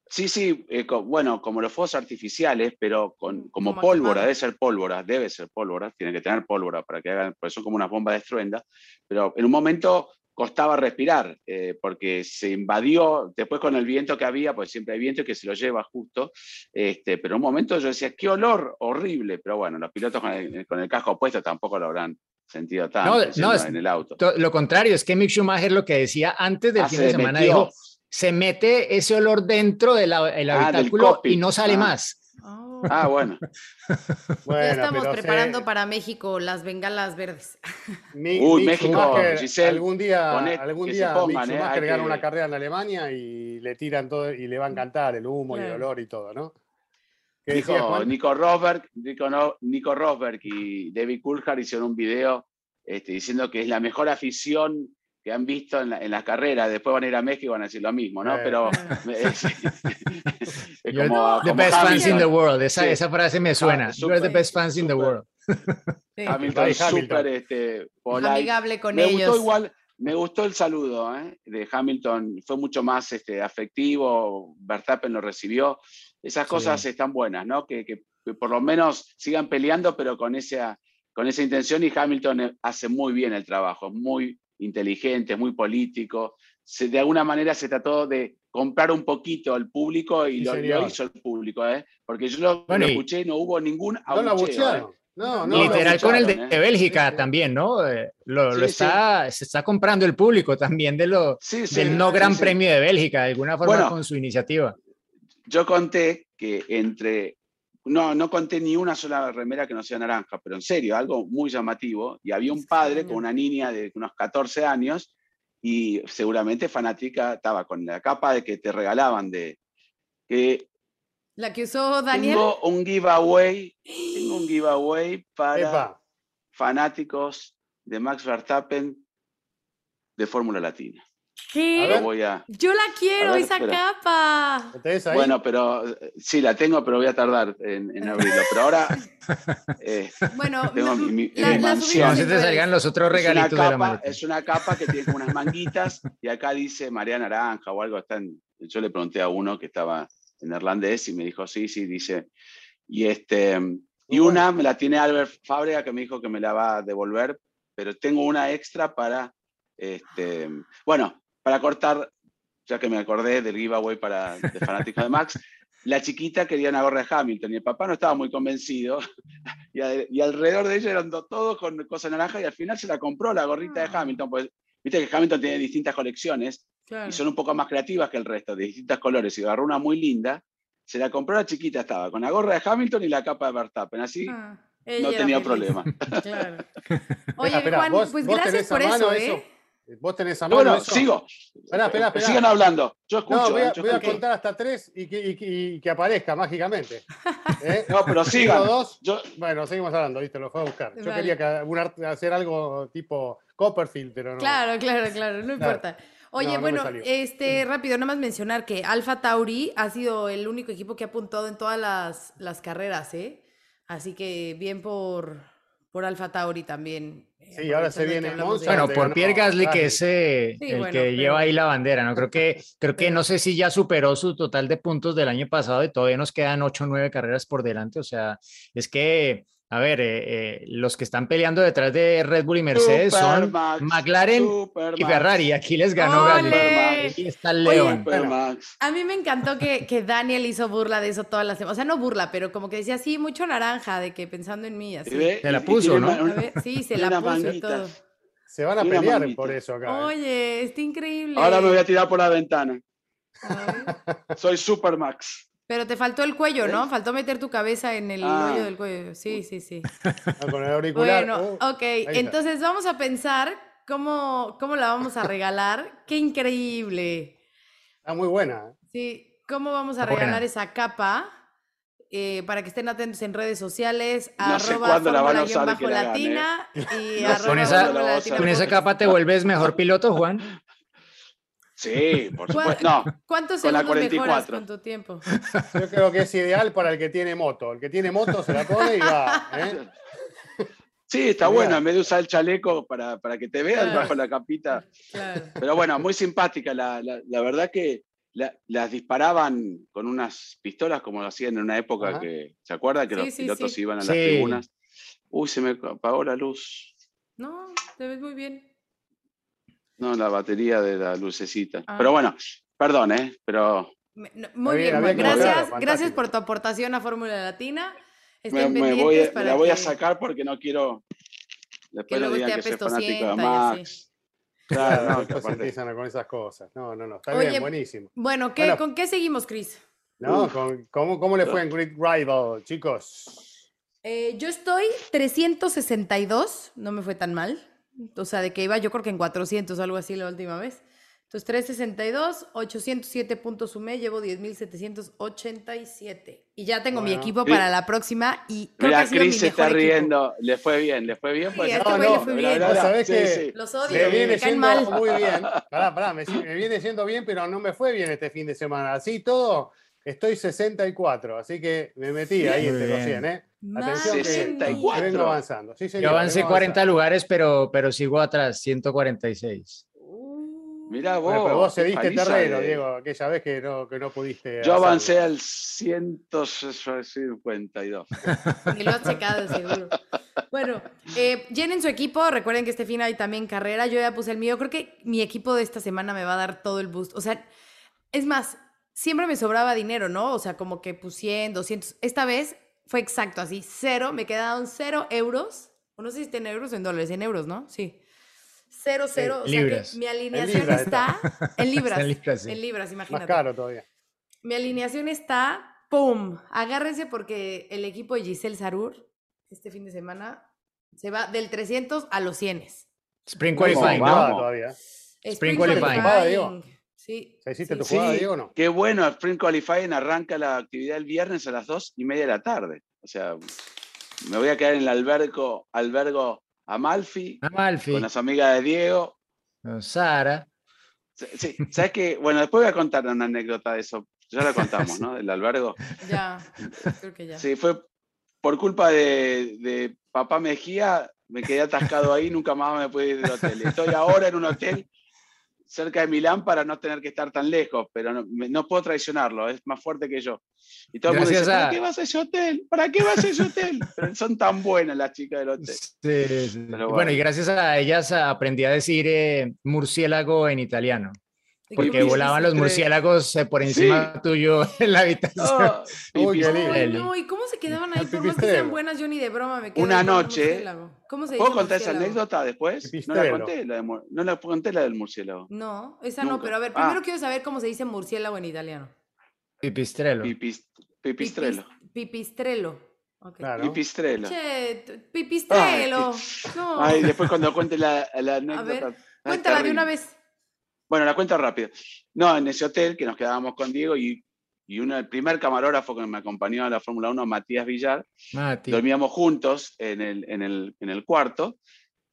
Sí, sí, eh, bueno, como los fuegos artificiales, pero con, como, pólvora, debe ser pólvora, debe ser pólvora, tiene que tener pólvora para que hagan, pues son como una bomba de estruenda, pero en un momento costaba respirar, eh, porque se invadió, después con el viento que había, pues siempre hay viento que se lo lleva justo, este, pero en un momento yo decía, qué olor horrible, pero bueno, los pilotos con el, con el casco puesto tampoco lo habrán sentido tanto No, yendo no, es- en el auto. To- Lo contrario, es que Mick Schumacher lo que decía antes del Ah, fin se de semana metió. dijo, se mete ese olor dentro del Ah, del habitáculo y no sale Ah. más. Oh, Ah, bueno. [LAUGHS] Bueno, ya estamos pero preparando se- para México las bengalas verdes. [LAUGHS] Mi- Uy, Mick México, Giselle, algún día, poné- algún día pongan, Mick eh, que- una carrera en Alemania y le tiran todo y le va a encantar el humo y el olor y todo, ¿no? ¿Qué decías, Dijo? Nico Rosberg, Nico, no- Nico Rosberg y David Coulthard hicieron un video este, diciendo que es la mejor afición que han visto en la, en la carrera. Después van a ir a México y van a decir lo mismo, ¿no? Eh. Pero [LAUGHS] es, [LAUGHS] como, the como best fans in the world. Esa, Sí. esa frase me suena. You're the best fans in the world. [LAUGHS] Sí, Hamilton súper este, amigable con me ellos. gustó igual, me gustó el saludo ¿eh? de Hamilton, fue mucho más este, afectivo, Verstappen lo recibió. Esas cosas están buenas, ¿no? Que, que- que por lo menos sigan peleando, pero con esa, con esa intención. Y Hamilton eh, hace muy bien el trabajo, muy inteligente, es muy político. Se- de alguna manera se trató de comprar un poquito al público y Sí, lo, hizo el público, ¿eh? porque yo lo, Bueno, lo escuché y no hubo ningún No abucheo, ¿eh? No, no, lo Literal con el de, ¿eh? Bélgica Sí, también, ¿no? Eh, Lo, Sí, está, se está comprando el público también de lo, del no Gran. Premio de Bélgica, de alguna forma Bueno. con su iniciativa. yo conté que entre, no, no conté ni una sola remera que no sea naranja, pero en serio, algo muy llamativo. Y había un padre con una niña de unos 14 años y seguramente fanática, estaba con la capa de que te regalaban de que La que usó Daniel. tengo un giveaway, [GASPS] tengo un giveaway para Epa, fanáticos de Max Verstappen de Fórmula Latina. ¿Qué? Lo voy a, Yo la quiero, ver, esa espera. capa. bueno, pero eh, sí, la tengo, pero voy a tardar en, en abrirlo. Pero ahora [LAUGHS] eh, Bueno, [LAUGHS] Tengo no, mi- mi- la- mi la mansión. salgan los otros es una, regalitos de la es una capa que tiene como unas manguitas y acá dice María Naranja o algo. Está en- yo le pregunté a uno que estaba en neerlandés y me dijo, sí, sí, dice. Y, este, y una me la tiene Albert Fábrega que me dijo que me la va a devolver, pero tengo una extra para, este, bueno, para cortar, ya que me acordé del giveaway para, de [LAUGHS] fanáticos de Max. La chiquita quería una gorra de Hamilton y el papá no estaba muy convencido. [LAUGHS] Y, a- y alrededor de ella eran do- todos con cosas naranja y al final se la compró la gorrita de Ah. Hamilton. Pues viste que Hamilton tiene distintas colecciones Claro. y son un poco más creativas que el resto, de distintos colores. Y agarró una muy linda. Se la compró la chiquita, estaba con la gorra de Hamilton y la capa de Verstappen. Así Ah, no tenía feliz. problema. [LAUGHS] Claro. Oye, espera, Juan, vos- pues vos gracias por mano eso, eso. ¿Vos tenés a No, mano bueno, eso? sigo. Esperá, esperá, esperá. Sigan hablando. Yo escucho. No, voy a, eh, yo voy a escucho. contar hasta tres y que, y que- y que aparezca mágicamente. [LAUGHS] ¿Eh? No, pero Uno, sigan. dos. Yo, Bueno, seguimos hablando, ¿viste? Lo fue a buscar. Yo Vale. quería que- un art- hacer algo tipo Copperfield, pero no. Claro, claro, claro, no Claro. importa. Oye, No, no me bueno, este, rápido, nada más mencionar que Alfa Tauri ha sido el único equipo que ha apuntado en todas las, las carreras, ¿eh? Así que bien por, por Alfa Tauri también. eh, Sí, ahora se viene Monza, Bueno, por Pierre Gasly, que es eh, Sí, el bueno, que pero- lleva ahí la bandera, ¿no? Creo que, creo que no sé si ya superó su total de puntos del año pasado y todavía nos quedan 8 o 9 carreras por delante. O sea, es que, a ver, eh, eh, los que están peleando detrás de Red Bull y Mercedes son Supermax, McLaren y Ferrari. Aquí les ganó. Aquí está León. A mí me encantó que, que Daniel hizo burla de eso todas las semanas. O sea, no burla, pero como que decía, sí, mucho naranja, de que pensando en mí, así. Ve, Se la puso, ¿no? una- ver, sí, se la puso y todo. Se van a pelear manguita. por eso acá. Oye, está increíble. Ahora me voy a tirar por la ventana. Soy Supermax. Pero te faltó el cuello, ¿no? Faltó meter tu cabeza en el Ah. hoyo del cuello. Sí, sí, sí. Ah, Con el auricular. Bueno, oh, ok. Entonces vamos a pensar cómo, cómo la vamos a regalar. [LAUGHS] ¡Qué increíble! Está muy buena. ¿eh? Sí, ¿cómo vamos a Está buena. regalar esa capa? Eh, para que estén atentos en redes sociales, No sé arroba cuándo la van a usar la bajo y No arroba Con esa- Con esa capa te vuelves mejor piloto, Juan. Sí, por ¿Cuál- supuesto. No, ¿Cuántos con la segundos mejoras 44. con tu tiempo? Yo creo que es ideal para el que tiene moto. El que tiene moto se la pone y va. ¿eh? sí, está bueno. En vez de usar el chaleco para, para que te vean Claro. bajo la capita. Claro. Pero bueno, muy simpática. La, la- la verdad que la- las disparaban con unas pistolas como lo hacían en una época Ajá. que, ¿se acuerda? Que Sí, los sí, pilotos sí. iban a las tribunas. Uy, se me apagó la luz. No, te ves muy bien. No, la batería de la lucecita. Ah. Pero bueno, perdón, ¿eh? Pero Me- no, muy bien, que gracias, gracias por tu aportación a Fórmula Latina. me, Estén me voy, para la voy a que- sacar porque no quiero. Después no luego digan esté que fanático de apestosienta y así. Max. Claro, no, que empiezan con esas cosas. No, no, no. Está Oye, bien, buenísimo. Bueno, ¿qué, Bueno. ¿con qué seguimos, Chris? ¿No? Con- ¿Cómo, ¿Cómo le fue en Great Rival, chicos? Eh, yo estoy 362, no me fue tan mal. O sea, de que iba yo creo que en 400 o algo así la última vez. Entonces, 362, 807 puntos sumé, llevo 10.787. Y ya tengo mi Bueno. equipo Cris- para la próxima y creo que Mira, mi Chris se está equipo. riendo. Le fue bien, le fue bien. Sí, Pues, este No, güey no, le fue bien. mira, Vos sabés sí, que- sí. Los Me odio, viene me caen yendo mal. muy bien. Pará, pará, me, me viene yendo bien, pero no me fue bien este fin de semana. Así todo, estoy 64, así que me metí ahí entre los bien. 100, ¿eh? Atención que- que 64. vengo avanzando. Sí, señor, Yo avancé vengo 40 avanzando. lugares, pero, pero sigo atrás, 146. Mirá vos. Bueno, pero vos cediste terreno, de- Diego, aquella vez que no, que no pudiste. Yo hacerlo. avancé al 152. Ni lo has checado, seguro. Bueno, eh, llenen su equipo. Recuerden que este fin hay también carrera. Yo ya puse el mío. Creo que mi equipo de esta semana me va a dar todo el boost. O sea, es más, siempre me sobraba dinero, ¿no? O sea, como que puse 100, 200. Esta vez fue exacto así, cero. Me quedaron cero euros. O no sé si está en euros o en dólares. En euros, ¿no? Sí. Cero, cero. o sea que mi alineación libras está [LAUGHS] en libras. en libras, sí. En libras, Más imagínate. caro todavía. Mi alineación está, ¡pum! Agárrense porque el equipo de Giselle Sarur este fin de semana se va del 300 a los 100. Spring Qualifying, ¿no? todavía. Spring qualifying. Jugada, Diego. Sí. ¿Ya hiciste sí, tu jugada, Sí. Diego, o no? Qué bueno, Spring Qualifying arranca la actividad el viernes a las 2 y media de la tarde. O sea, me voy a quedar en el albergo, albergo Amalfi Amalfi, con las amigas de Diego. Sara. Sí, ¿sabes qué? Bueno, después voy a contar una anécdota de eso. Ya la contamos, ¿no? [LAUGHS] Del albergo. Ya, creo que ya. Sí, fue por culpa de, de papá Mejía, me quedé atascado ahí, nunca más me pude ir del hotel. Estoy ahora en un hotel cerca de Milán para no tener que estar tan lejos, pero no, no puedo traicionarlo, es más fuerte que yo. Y todo el mundo Gracias dice, ¿para a- qué vas a ese hotel? ¿Para qué vas a ese hotel? [LAUGHS] Pero son tan buenas las chicas del hotel. Sí, sí. Bueno, bueno. y gracias a ellas aprendí a decir eh, murciélago en italiano, ¿Y porque volaban los Pipistrello. murciélagos eh, por encima tuyo [LAUGHS] en la habitación. Oh, [LAUGHS] Uy, qué pipistrello. Eli. no, ¿y cómo se quedaban ahí? [LAUGHS] Por más que sean buenas, yo ni de broma me quedo Una noche. ¿Cómo se dice ¿Puedo contar esa anécdota después? No la conté, la de, no la conté la del murciélago. No, esa no, pero a ver, Ah. primero quiero saber cómo se dice murciélago en italiano. Pipistrelo. Pipis- pipistrelo. Pipis- Pipistrelo. Ok. Claro. Pipistrelo. Che, t- pipistrelo. No. Ay, después cuando cuente la, la a anécdota. ver, cuéntala de una vez. Bueno, la cuento rápido. No, en ese hotel que nos quedábamos con Diego y, y uno, el primer camarógrafo que me acompañó a la Fórmula 1, Matías Villar, Mati. dormíamos juntos en el, en, el, en el cuarto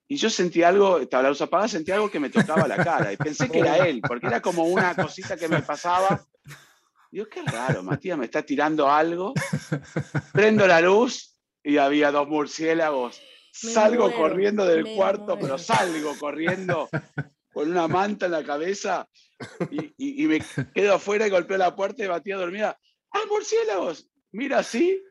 y yo sentí algo, estaba la luz apagada, sentí algo que me tocaba la cara y pensé que era él, porque era como una cosita que me pasaba. Digo, qué raro, Matías me está tirando algo. Prendo la luz y había dos murciélagos. Me Salgo muero, corriendo del cuarto, muero. pero salgo corriendo con una manta en la cabeza y, y- y me quedo afuera y golpeo la puerta y Matías dormida. ¡Ah, murciélagos! Mira así,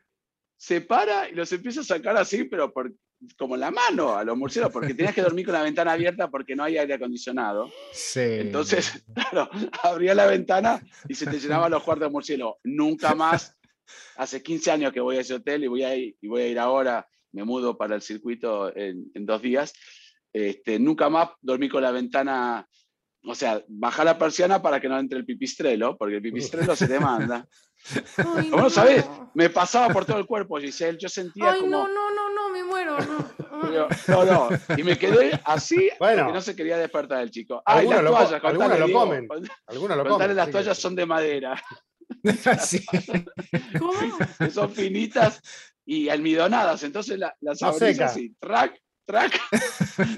se para y los empieza a sacar así, pero por, como la mano a los murciélagos, porque tenías que dormir con la ventana abierta porque no hay aire acondicionado. Sí. Entonces, claro, abría la ventana y se te llenaban los cuartos de murciélago. Nunca más, hace 15 años que voy a ese hotel y voy a ir, y voy a ir ahora, me mudo para el circuito en, en dos días. Este, nunca más dormí con la ventana, o sea, bajar la persiana para que no entre el pipistrelo, porque el pipistrelo se te manda. [LAUGHS] Ay, ¿Cómo no sabes? Me pasaba por todo el cuerpo, Giselle, yo sentía Ay, como... no, no, no, no, me muero, no. No, no, y me quedé así Bueno. porque no se quería despertar el chico. Ay, Algunos las lo toallas, algunos contale, lo comen. Algunos lo contale, comen. las toallas son de madera, [LAUGHS] Sí. ¿Cómo? que [LAUGHS] son finitas y almidonadas, entonces la- las abrís así, track, track.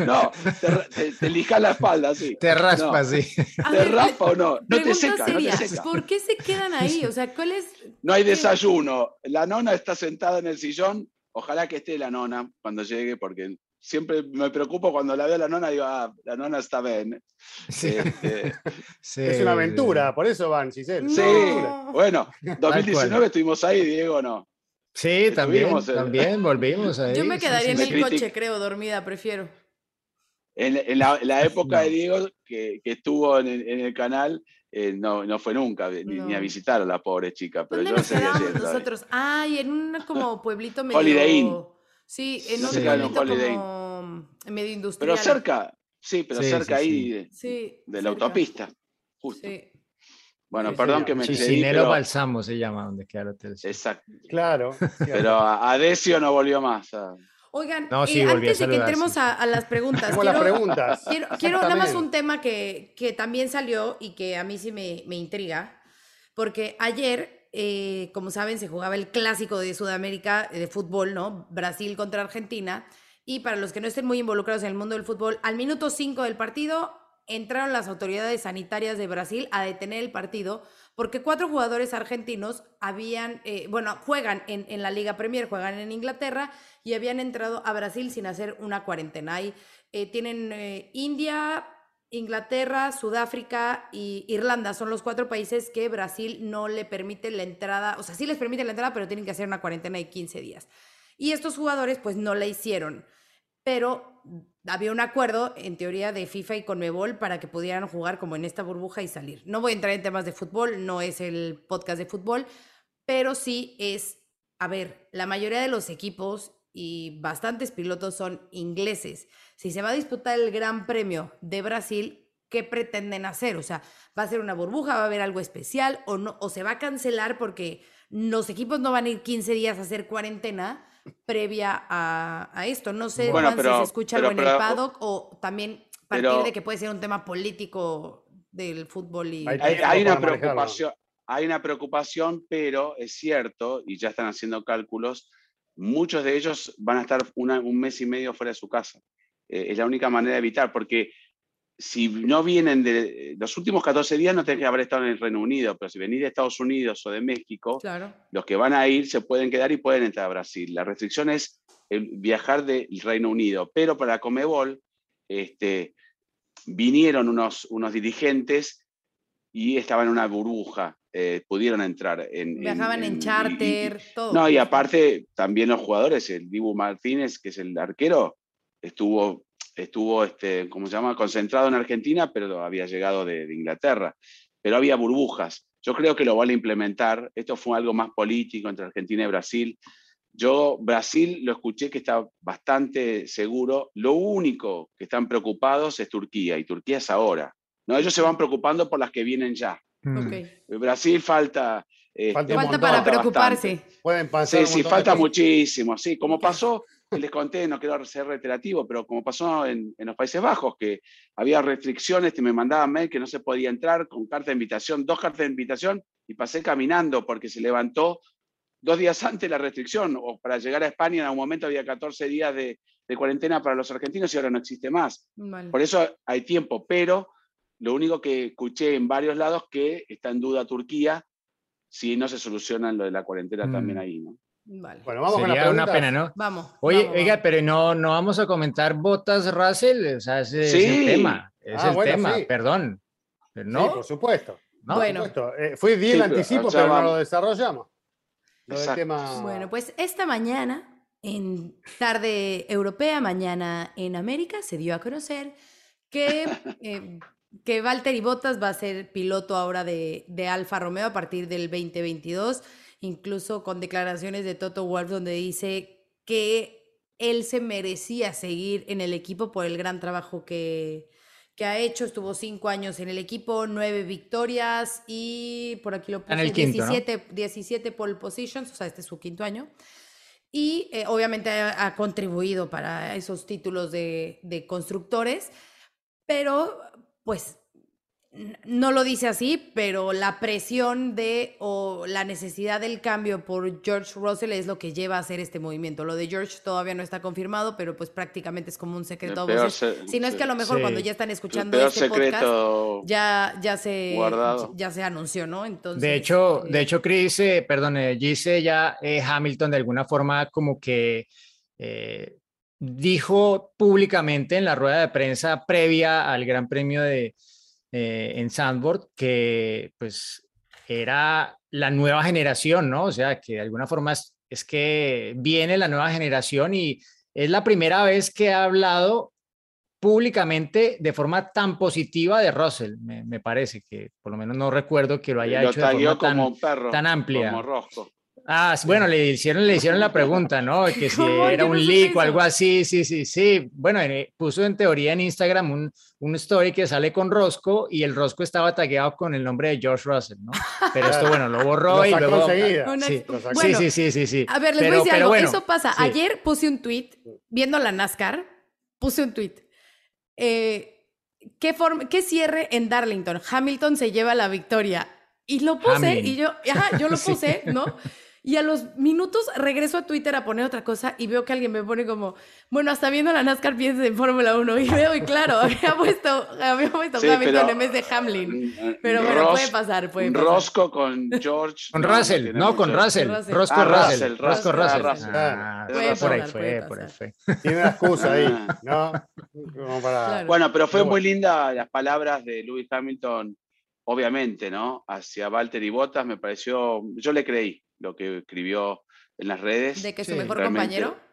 No, te, te, te lija la espalda así. Te raspa, sí. A ¿Te ver, raspa o no? No te seca, seria, no te seca. ¿Por qué se quedan ahí? O sea, ¿cuál es? No hay desayuno. La nona está sentada en el sillón. Ojalá que esté la nona cuando llegue, porque siempre me preocupo cuando la veo a la nona, digo, ah, la nona está bien. Sí. Este, [LAUGHS] Sí, Es una aventura, por eso van, Giselle. Sí, No. bueno, 2019 estuvimos ahí, Diego, ¿no? Sí, también, Estuvimos, eh. también volvimos [LAUGHS] ahí. Yo me sí, quedaría sí, en el coche, creo, dormida, prefiero. En, la, época de Diego, que, estuvo en el, canal, eh, no, no fue nunca, ni, a visitar a la pobre chica. Pero yo nos quedamos nosotros? Ay, en un como pueblito medio... Holiday Inn. Sí, en un pueblito como medio industrial. Pero cerca, sí, pero cerca ahí de, la autopista, justo. Sí. Bueno, perdón que me Chicinero pero... Balsamo se llama, donde queda el hotel. Exacto. Claro. [LAUGHS] Pero a Decio no volvió más. Oigan, eh, antes de que entremos a, las [LAUGHS] preguntas, quiero, las preguntas. quiero, nada más un tema que, también salió y que a mí sí me, intriga, porque ayer, eh, como saben, se jugaba el clásico de Sudamérica de fútbol, ¿no? Brasil contra Argentina. Y para los que no estén muy involucrados en el mundo del fútbol, al minuto 5 del partido entraron las autoridades sanitarias de Brasil a detener el partido porque cuatro jugadores argentinos habían, eh, bueno, juegan en, la Liga Premier, juegan en Inglaterra y habían entrado a Brasil sin hacer una cuarentena. Ahí eh, tienen eh, India, Inglaterra, Sudáfrica y Irlanda. Son los cuatro países que Brasil no le permite la entrada, o sea, sí les permite la entrada, pero tienen que hacer una cuarentena de 15 días. Y estos jugadores pues no la hicieron pero había un acuerdo, en teoría, de FIFA y Conmebol para que pudieran jugar como en esta burbuja y salir. No voy a entrar en temas de fútbol, no es el podcast de fútbol, pero sí es, a ver, la mayoría de los equipos y bastantes pilotos son ingleses. Si se va a disputar el Gran Premio de Brasil, ¿qué pretenden hacer? O sea, ¿va a ser una burbuja? ¿Va a haber algo especial? ¿O, no, o se va a cancelar porque los equipos no van a ir 15 días a hacer cuarentena? Previa a, esto. No sé si se escucha algo en el paddock o también partir de que puede ser un tema político del fútbol. Y... Hay, una preocupación, hay una preocupación, pero es cierto, y ya están haciendo cálculos, muchos de ellos van a estar un mes y medio fuera de su casa. Eh, es la única manera de evitar, porque si no vienen de los últimos 14 días, no tienen que haber estado en el Reino Unido, pero si venís de Estados Unidos o de México, los que van a ir se pueden quedar y pueden entrar a Brasil. La restricción es viajar del Reino Unido, pero para Comebol este, vinieron unos, unos dirigentes y estaban en una burbuja, eh, pudieron entrar. En, Viajaban en, charter, todo. No, y aparte también los jugadores, el Dibu Martínez, que es el arquero, estuvo estuvo, este, como se llama?, concentrado en Argentina, pero había llegado de, Inglaterra. Pero había burbujas. Yo creo que lo van a implementar. Esto fue algo más político entre Argentina y Brasil. Yo, Brasil, lo escuché que está bastante seguro. Lo único que están preocupados es Turquía, y Turquía es ahora. ¿no? Ellos se van preocupando por las que vienen ya. Mm. Brasil falta. Este, falta, para preocuparse. Pueden pasar sí, sí, falta muchísimo. Sí, como pasó les conté, no quiero ser reiterativo, pero como pasó en, los Países Bajos, que había restricciones, que me mandaban mail que no se podía entrar con carta de invitación, dos cartas de invitación, y pasé caminando porque se levantó dos días antes la restricción, o para llegar a España en algún momento había 14 días de, cuarentena para los argentinos y ahora no existe más. Por eso hay tiempo, pero lo único que escuché en varios lados que está en duda Turquía si no se soluciona lo de la cuarentena también mm. ahí, ¿no? Vale. Bueno, vamos Sería con una pena, ¿no? Vamos. Oye, oiga, pero no, no vamos a comentar botas Russell, o sea, ese sí. es el tema, es ah, el tema, perdón. ¿No? Sí, por supuesto. ¿No? Bueno. Eh, fui bien anticipo, pero, no lo desarrollamos. Bueno, pues esta mañana, en tarde europea, mañana en América, se dio a conocer que, [LAUGHS] eh, que Valtteri Bottas va a ser piloto ahora de, de Alfa Romeo a partir del 2022 incluso con declaraciones de Toto Wolff donde dice que él se merecía seguir en el equipo por el gran trabajo que, que ha hecho. Estuvo cinco años en el equipo, nueve victorias y por aquí lo puse, 17, 17 pole positions, o sea, este es su quinto año. Y eh, obviamente ha, contribuido para esos títulos de, de constructores, pero pues no lo dice así, pero la presión de o la necesidad del cambio por George Russell es lo que lleva a hacer este movimiento. Lo de George todavía no está confirmado, pero pues prácticamente es como un secreto. si no es que a lo mejor cuando ya están escuchando este podcast ya, ya se ya se anunció, ¿no? Entonces. De hecho, de eh, hecho, Chris, eh, perdón, dice ya eh, Hamilton de alguna forma como que dijo públicamente en la rueda de prensa previa al Gran Premio de eh, en Sandboard que pues era la nueva generación, ¿no? O sea, que de alguna forma es, que viene la nueva generación y es la primera vez que ha hablado públicamente de forma tan positiva de Russell. Me, me parece que por lo menos no recuerdo que lo haya Lo hecho de forma tan, como un perro, tan amplia. como Rosco. Ah, sí, bueno, le hicieron, le hicieron la pregunta, ¿no? [LAUGHS] Que si era un leak o algo así, sí, sí, sí. Bueno, eh, puso en teoría en Instagram un, un story que sale con Rosco y el Rosco estaba tagueado con el nombre de George Russell, ¿no? Pero esto, bueno, lo borró Lo y luego... enseguida. Una- Sí, Lo sacó. sí, Bueno, sí, sí, sí, sí. A ver, les Pero- voy a decir pero algo. bueno, Eso pasa. sí. Ayer puse un tweet viendo la NASCAR. Puse un tweet. Eh, ¿qué, forma, ¿Qué cierre en Darlington? Hamilton se lleva la victoria. Y lo puse Hamlin. y yo, ajá, yo lo [LAUGHS] Sí. puse, ¿no? Y a los minutos regreso a Twitter a poner otra cosa y veo que alguien me pone como, bueno, hasta viendo la NASCAR piensa en Fórmula 1. Y veo, y claro, [LAUGHS] había puesto, había puesto Sí, Hamilton pero- en vez de Hamlin. Pero bueno, Ros- puede pasar, puede pasar. Rosco con George. Con Russell, no, con Russell. Russell. Rosco Ah, Russell. Russell, Rosco Russell, Russell. ah, Russell. Ah, Puede por ahí pasar, fue, por ahí pasar. fue. Tiene una excusa ahí, Ah. ¿no? Como para... Claro. Bueno, pero fue Pero muy linda las palabras de Lewis Hamilton, obviamente, ¿no? Hacia Valtteri Bottas, me pareció, yo le creí lo que escribió en las redes. De que su Sí, mejor realmente. compañero.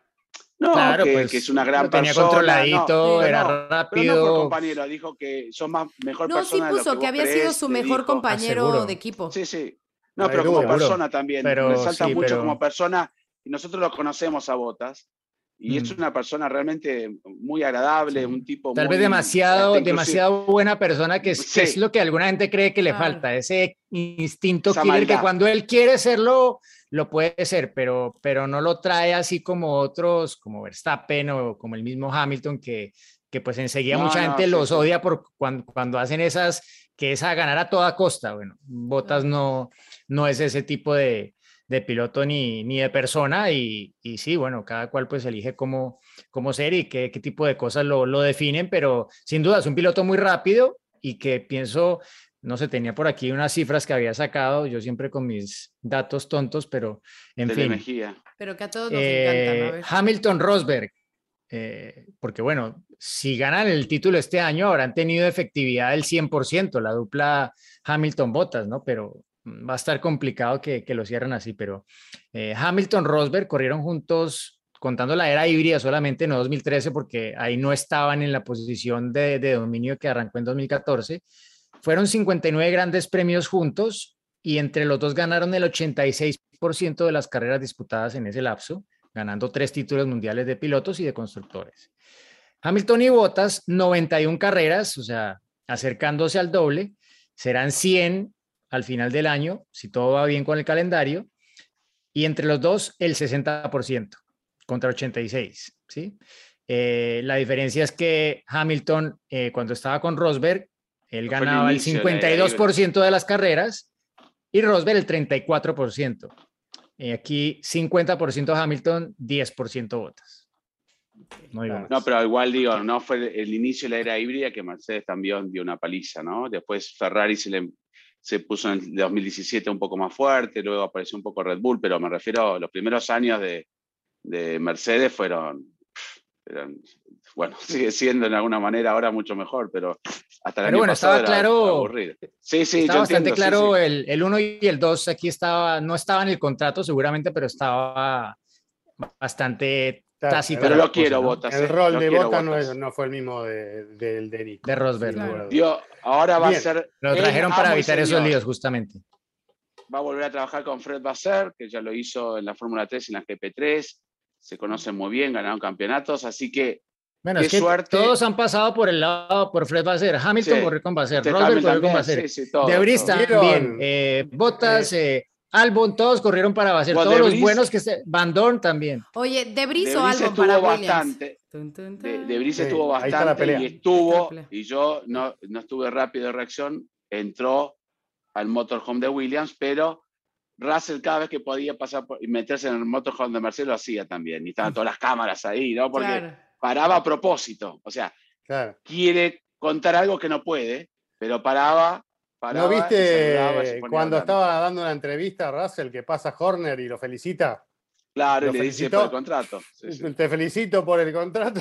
No, Claro, que, pues que es una gran lo tenía persona. controladito, no, era no, Pero no rápido. compañero, dijo que son más mejor No, sí persona de lo puso que, había sido su mejor dijo. compañero seguro. de equipo. Sí, sí. No, No pero como persona también. Pero resalta sí, mucho pero- como persona. Y nosotros lo conocemos a Botas. Y es Mm. una persona realmente muy agradable, Sí. un tipo Tal muy- vez demasiado, demasiado buena persona que es, que es Sí. lo que alguna gente cree que le Claro. falta, ese instinto killer que cuando él quiere serlo, lo puede ser, pero, pero no lo trae así como otros, como Verstappen o como el mismo Hamilton, que, que pues enseguida No, mucha no, gente sí, los sí. odia por cuando, cuando hacen esas, que es a ganar a toda costa. Bueno, Botas no, no es ese tipo de, de piloto ni, ni de persona y, y sí, bueno, cada cual pues elige cómo, cómo ser y qué, qué tipo de cosas lo, lo definen, pero sin duda es un piloto muy rápido y que pienso, no sé, tenía por aquí unas cifras que había sacado, yo siempre con mis datos tontos, pero en Tele fin. Mejía. Pero que a todos nos Eh, encantan. A ver. Hamilton Rosberg, eh, porque bueno, si ganan el título este año habrán tenido efectividad del 100%, la dupla Hamilton-Bottas, ¿no? Pero va a estar complicado que, que lo cierren así, pero eh, Hamilton-Rosberg corrieron juntos, contando la era híbrida solamente, no 2013, porque ahí no estaban en la posición de, de dominio que arrancó en 2014. Fueron 59 grandes premios juntos y entre los dos ganaron el 86% de las carreras disputadas en ese lapso ganando tres títulos mundiales de pilotos y de constructores. Hamilton y Bottas, 91 carreras, o sea, acercándose al doble, serán 100 al final del año, si todo va bien con el calendario, y entre los dos el 60% contra 86, ¿sí? Eh, la diferencia es que Hamilton, eh, cuando estaba con Rosberg, él el ganaba el inicio era 52% de las carreras y Rosberg el 34%. Eh, aquí 50% Hamilton, 10% Bottas. No. No, pero igual digo, no fue el inicio de la era híbrida que Mercedes también dio una paliza, ¿no? Después Ferrari se, le, se puso en el 2017 un poco más fuerte, luego apareció un poco Red Bull, pero me refiero, los primeros años de, de Mercedes fueron, eran- bueno, [LAUGHS] sigue siendo en alguna manera ahora mucho mejor, pero hasta el Pero año bueno, pasado estaba era claro- aburrido. Sí, sí, Está yo bastante entiendo, sí, claro sí. El, el 1 y el 2 aquí estaba, no estaba en el contrato seguramente, pero estaba bastante Claro. Pero lo quiero. Bottas. El eh, rol de quiero, Bota no, Bottas. es- no fue el mismo de, del de. De Rosberg. sin Claro. lugar a dudas. Dio- ahora va Bien. a ser. Lo trajeron para evitar esos líos justamente. va a volver a trabajar con Fred Basser, que ya lo hizo en la Fórmula 3 y en la GP3. Se conocen muy bien, ganaron campeonatos, así que Bueno, Qué es que suerte. todos han pasado por el lado, por Fred Basser. Hamilton Sí. corrió con Basser, Rosberg corrió con Basser. sí, sí, todo, todo. ¿Vieron? también, eh, Bottas, eh, Albon, todos corrieron para. Bueno, Todos los buenos que se. Van Dorn también. Oye, ¿Debris o Albon para estuvo Williams? bastante. Tun, De, Sí, estuvo ahí está la bastante pelea. y estuvo, y yo no, no estuve rápido de reacción, entró al motorhome de Williams, pero Russell cada vez que podía pasar por- y meterse en el motorhome de Mercedes lo hacía también. Y estaban todas las cámaras ahí, ¿no? Porque Claro. paraba a propósito. O sea, Claro. quiere contar algo que no puede, pero paraba. Paraba ¿No viste cuando estaba dando una entrevista a Russell que pasa Horner y lo felicita? Claro, lo le dice felicitó? por el contrato. Sí, sí. Te felicito por el contrato.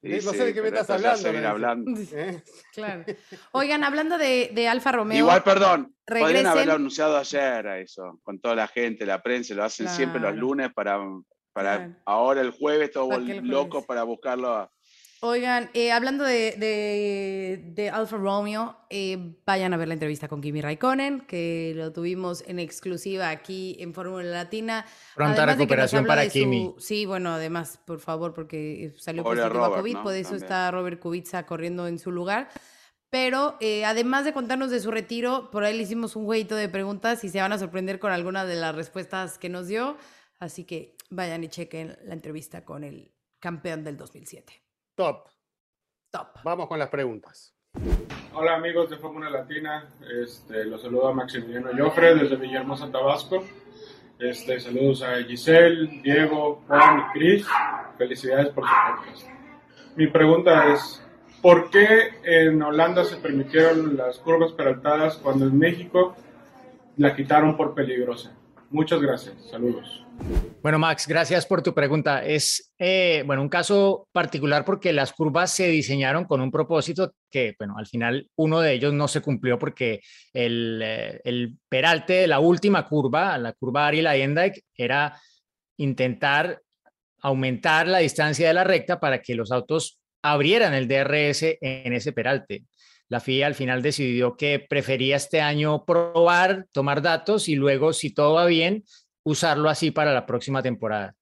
Sí, [LAUGHS] no sí, sé de qué me estás hablando. dice. hablando. [LAUGHS] ¿Eh? [LAUGHS] Claro. Oigan, hablando de, de Alfa Romeo. Igual, perdón, podrían regresen. haberlo anunciado ayer a eso, con toda la gente, la prensa, lo hacen siempre los lunes para, para Claro. ahora el jueves, todos ¿Para qué el locos para buscarlo a, Oigan, eh, hablando de, Alfa Romeo, eh, vayan a ver la entrevista con Kimi Raikkonen, que lo tuvimos en exclusiva aquí en Fórmula Latina. Pronta recuperación para Kimi. Sí, bueno, además, por favor, porque salió positivo a COVID, por eso está Robert Kubica corriendo en su lugar. Pero eh, además de contarnos de su retiro, por ahí le hicimos un jueguito de preguntas y se van a sorprender con alguna de las respuestas que nos dio. Así que vayan y chequen la entrevista con el campeón del 2007. Top. Top. Vamos con las preguntas. Hola amigos de Fórmula Latina, este, los saluda Maximiliano Joffre desde Villahermosa, Tabasco. Este, saludos a Giselle, Diego, Juan y Cris. Felicidades por su podcast. Mi pregunta es, ¿por qué en Holanda se permitieron las curvas peraltadas cuando en México la quitaron por peligrosa? Muchas gracias. Saludos. Bueno, Max, gracias por tu pregunta. Es, eh, bueno, un caso particular porque las curvas se diseñaron con un propósito que, bueno, al final uno de ellos no se cumplió porque el, eh, peralte de la última curva, la curva Ariel Ayendijk, era intentar aumentar la distancia de la recta para que los autos abrieran el DRS en ese peralte la FIA al final decidió que prefería este año probar, tomar datos y luego, si todo va bien, usarlo así para la próxima temporada.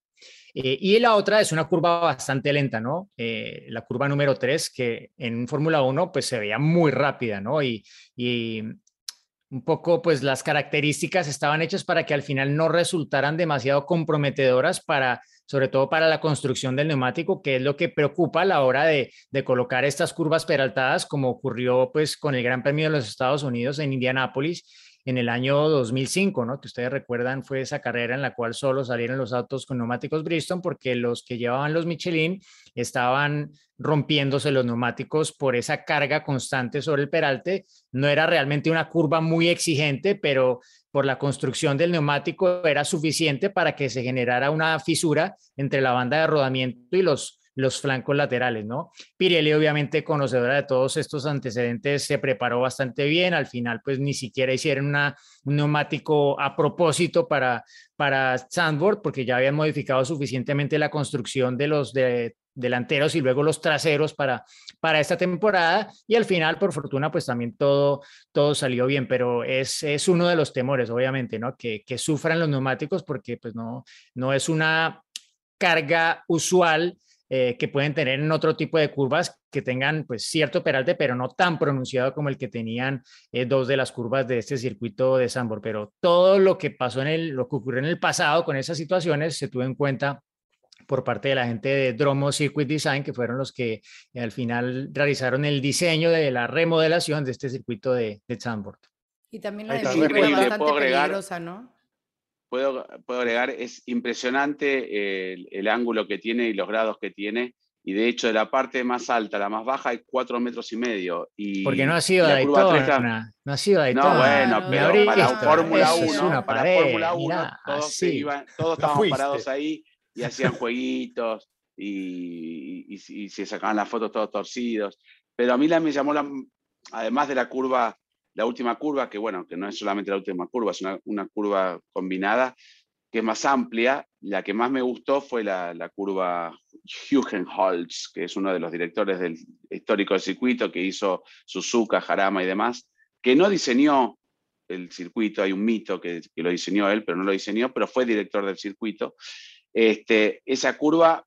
Eh, y la otra es una curva bastante lenta, ¿no? Eh, la curva número 3, que en Fórmula 1 pues se veía muy rápida, ¿no? Y, y un poco pues las características estaban hechas para que al final no resultaran demasiado comprometedoras para sobre todo para la construcción del neumático, que es lo que preocupa a la hora de, de, colocar estas curvas peraltadas, como ocurrió pues con el Gran Premio de los Estados Unidos en Indianápolis en el año 2005, ¿no? Que ustedes recuerdan fue esa carrera en la cual solo salieron los autos con neumáticos Bristol porque los que llevaban los Michelin estaban rompiéndose los neumáticos por esa carga constante sobre el peralte. No era realmente una curva muy exigente, pero por la construcción del neumático era suficiente para que se generara una fisura entre la banda de rodamiento y los, los flancos laterales, ¿no? Pirelli, obviamente conocedora de todos estos antecedentes, se preparó bastante bien. Al final, pues ni siquiera hicieron un neumático a propósito para, para Sandboard, porque ya habían modificado suficientemente la construcción de los de delanteros y luego los traseros para, para esta temporada y al final, por fortuna, pues también todo, todo salió bien, pero es, es uno de los temores, obviamente, ¿no? Que, que sufran los neumáticos porque pues no, no es una carga usual eh, que pueden tener en otro tipo de curvas que tengan pues cierto peralte, pero no tan pronunciado como el que tenían eh, dos de las curvas de este circuito de Sambor. Pero todo lo que pasó en el, lo que ocurrió en el pasado con esas situaciones se tuvo en cuenta por parte de la gente de Dromo Circuit Design, que fueron los que eh, al final realizaron el diseño de la remodelación de este circuito de, de Y también la de es bastante peligrosa, ¿no? Puedo, puedo, agregar, es impresionante el, ángulo que tiene y los grados que tiene. Y de hecho, de la parte más alta a la más baja hay cuatro metros y medio. Y Porque no ha sido Daytona. No ha sido Daytona. No, bueno, pero para Fórmula 1, para Fórmula 1, todos, todos estábamos parados ahí y hacían jueguitos y, se sacaban las fotos todos torcidos. Pero a mí la, me llamó, la, además de la curva, la última curva, que bueno, que no es solamente la última curva, es una, curva combinada, que es más amplia. La que más me gustó fue la, la curva Hugenholz, que es uno de los directores del histórico del circuito, que hizo Suzuka, Jarama y demás, que no diseñó el circuito, hay un mito que, que, lo diseñó él, pero no lo diseñó, pero fue director del circuito. Este, esa curva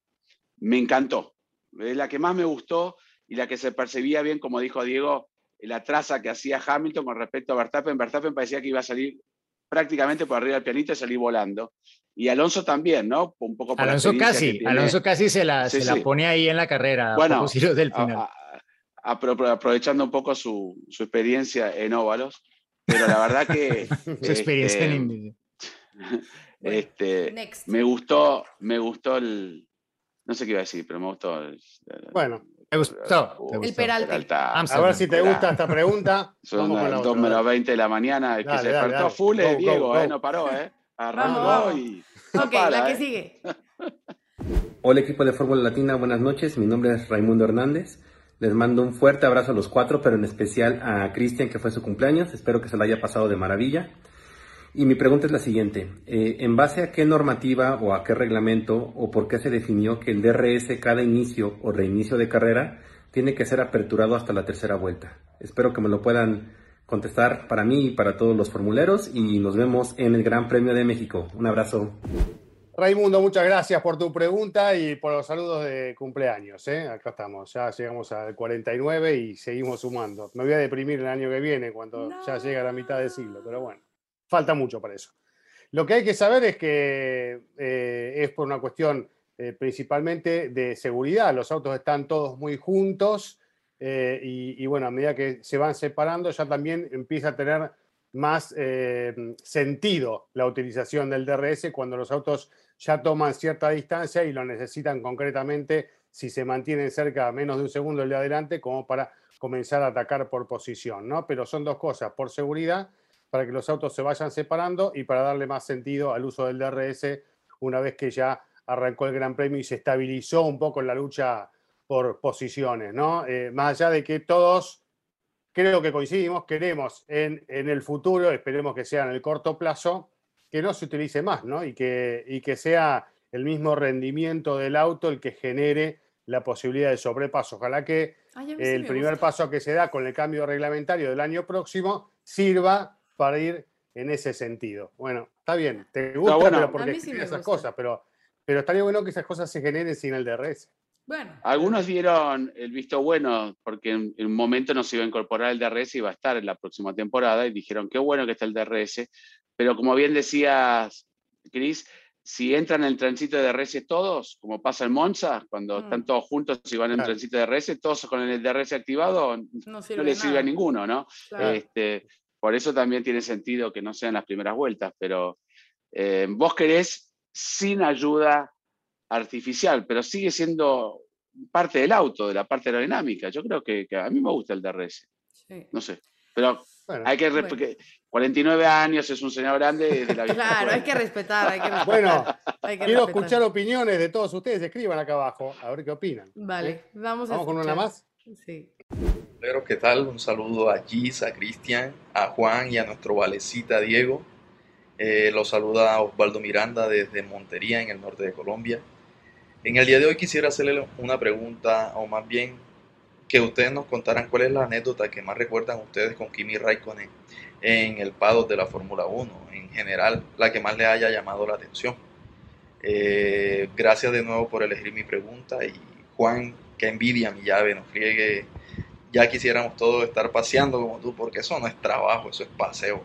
me encantó. Es la que más me gustó y la que se percibía bien, como dijo Diego, la traza que hacía Hamilton con respecto a Verstappen. Verstappen parecía que iba a salir prácticamente por arriba del pianito y salir volando. Y Alonso también, ¿no? Un poco por Alonso casi, Alonso casi se la, se la pone ahí en la carrera. Bueno, del final. aprovechando un poco su, su, experiencia en óvalos, pero la verdad que... [LAUGHS] su experiencia en este, [LAUGHS] este, me gustó, me gustó el. No sé qué iba a decir, pero me gustó. bueno, me gustó. el Peralta. A ver si te gusta esta pregunta. [LAUGHS] Son las 2 menos 20 de la mañana. El que se despertó full es Diego, Eh, no paró, ¿eh? Arrancó y. ok, la que ¿eh? sigue. [LAUGHS] Hola equipo de Fórmula Latina, buenas noches. Mi nombre es Raimundo Hernández. Les mando un fuerte abrazo a los cuatro, pero en especial a Cristian, que fue su cumpleaños. Espero que se lo haya pasado de maravilla. Y mi pregunta es la siguiente. Eh, ¿En base a qué normativa o a qué reglamento o por qué se definió que el DRS cada inicio o reinicio de carrera tiene que ser aperturado hasta la tercera vuelta? Espero que me lo puedan contestar para mí y para todos los formuleros y nos vemos en el Gran Premio de México. Un abrazo. Raimundo, muchas gracias por tu pregunta y por los saludos de cumpleaños. ¿eh? Acá estamos, ya llegamos al 49 y seguimos sumando. Me voy a deprimir el año que viene cuando ya llega la mitad del siglo, pero bueno, falta mucho para eso. Lo que hay que saber es que eh, es por una cuestión eh, principalmente de seguridad. Los autos están todos muy juntos eh, y, bueno, a medida que se van separando ya también empieza a tener más sentido la utilización del DRS cuando los autos ya toman cierta distancia y lo necesitan concretamente si se mantienen cerca menos de un segundo el de adelante como para comenzar a atacar por posición, ¿no? Pero son dos cosas, por seguridad, para que los autos se vayan separando y para darle más sentido al uso del DRS una vez que ya arrancó el Gran Premio y se estabilizó un poco la lucha por posiciones, ¿no? Eh, más allá de que todos creo que coincidimos, queremos en, en el futuro, esperemos que sea en el corto plazo, que no se utilice más, ¿no? Y que, y que sea el mismo rendimiento del auto el que genere la posibilidad de sobrepaso. Ojalá que el primer paso que se da con el cambio reglamentario del año próximo sirva para ir en ese sentido. Bueno, está bien, te gusta, bueno, pero porque sí esas cosas, pero, pero estaría bueno que esas cosas se generen sin el DRS. Bueno. Algunos dieron el visto bueno porque en, un momento no se iba a incorporar el DRS y iba a estar en la próxima temporada y dijeron qué bueno que está el DRS, pero como bien decías, Cris, si entran en el tránsito de DRS todos, como pasa en Monza, cuando mm. están todos juntos y van en el tránsito de DRS, todos con el DRS activado, no, les sirve a ninguno, ¿no? Este, por eso también tiene sentido que no sean las primeras vueltas, pero eh, vos querés sin ayuda artificial, pero sigue siendo parte del auto, de la parte aerodinámica. Yo creo que, a mí me gusta el DRS. No sé, pero hay que 49 años es un señor grande de la vida. Claro, hay que respetar, hay que respetar. Bueno, [LAUGHS] quiero escuchar opiniones de todos ustedes. Escriban acá abajo, a ver qué opinan. Vale, vamos, ¿Vamos con una más. Sí. Pero, ¿qué tal? Un saludo a Gis, a Cristian, a Juan y a nuestro valecita Diego. Eh, los saluda Osvaldo Miranda desde Montería, en el norte de Colombia. En el día de hoy quisiera hacerle una pregunta, o más bien que ustedes nos contaran cuál es la anécdota que más recuerdan ustedes con Kimi Raikkonen en el paddock de la Fórmula 1, en general, la que más le haya llamado la atención. Eh, gracias de nuevo por elegir mi pregunta y Juan, que envidia mi llave, nos friegue. Ya quisiéramos todos estar paseando como tú, porque eso no es trabajo, eso es paseo.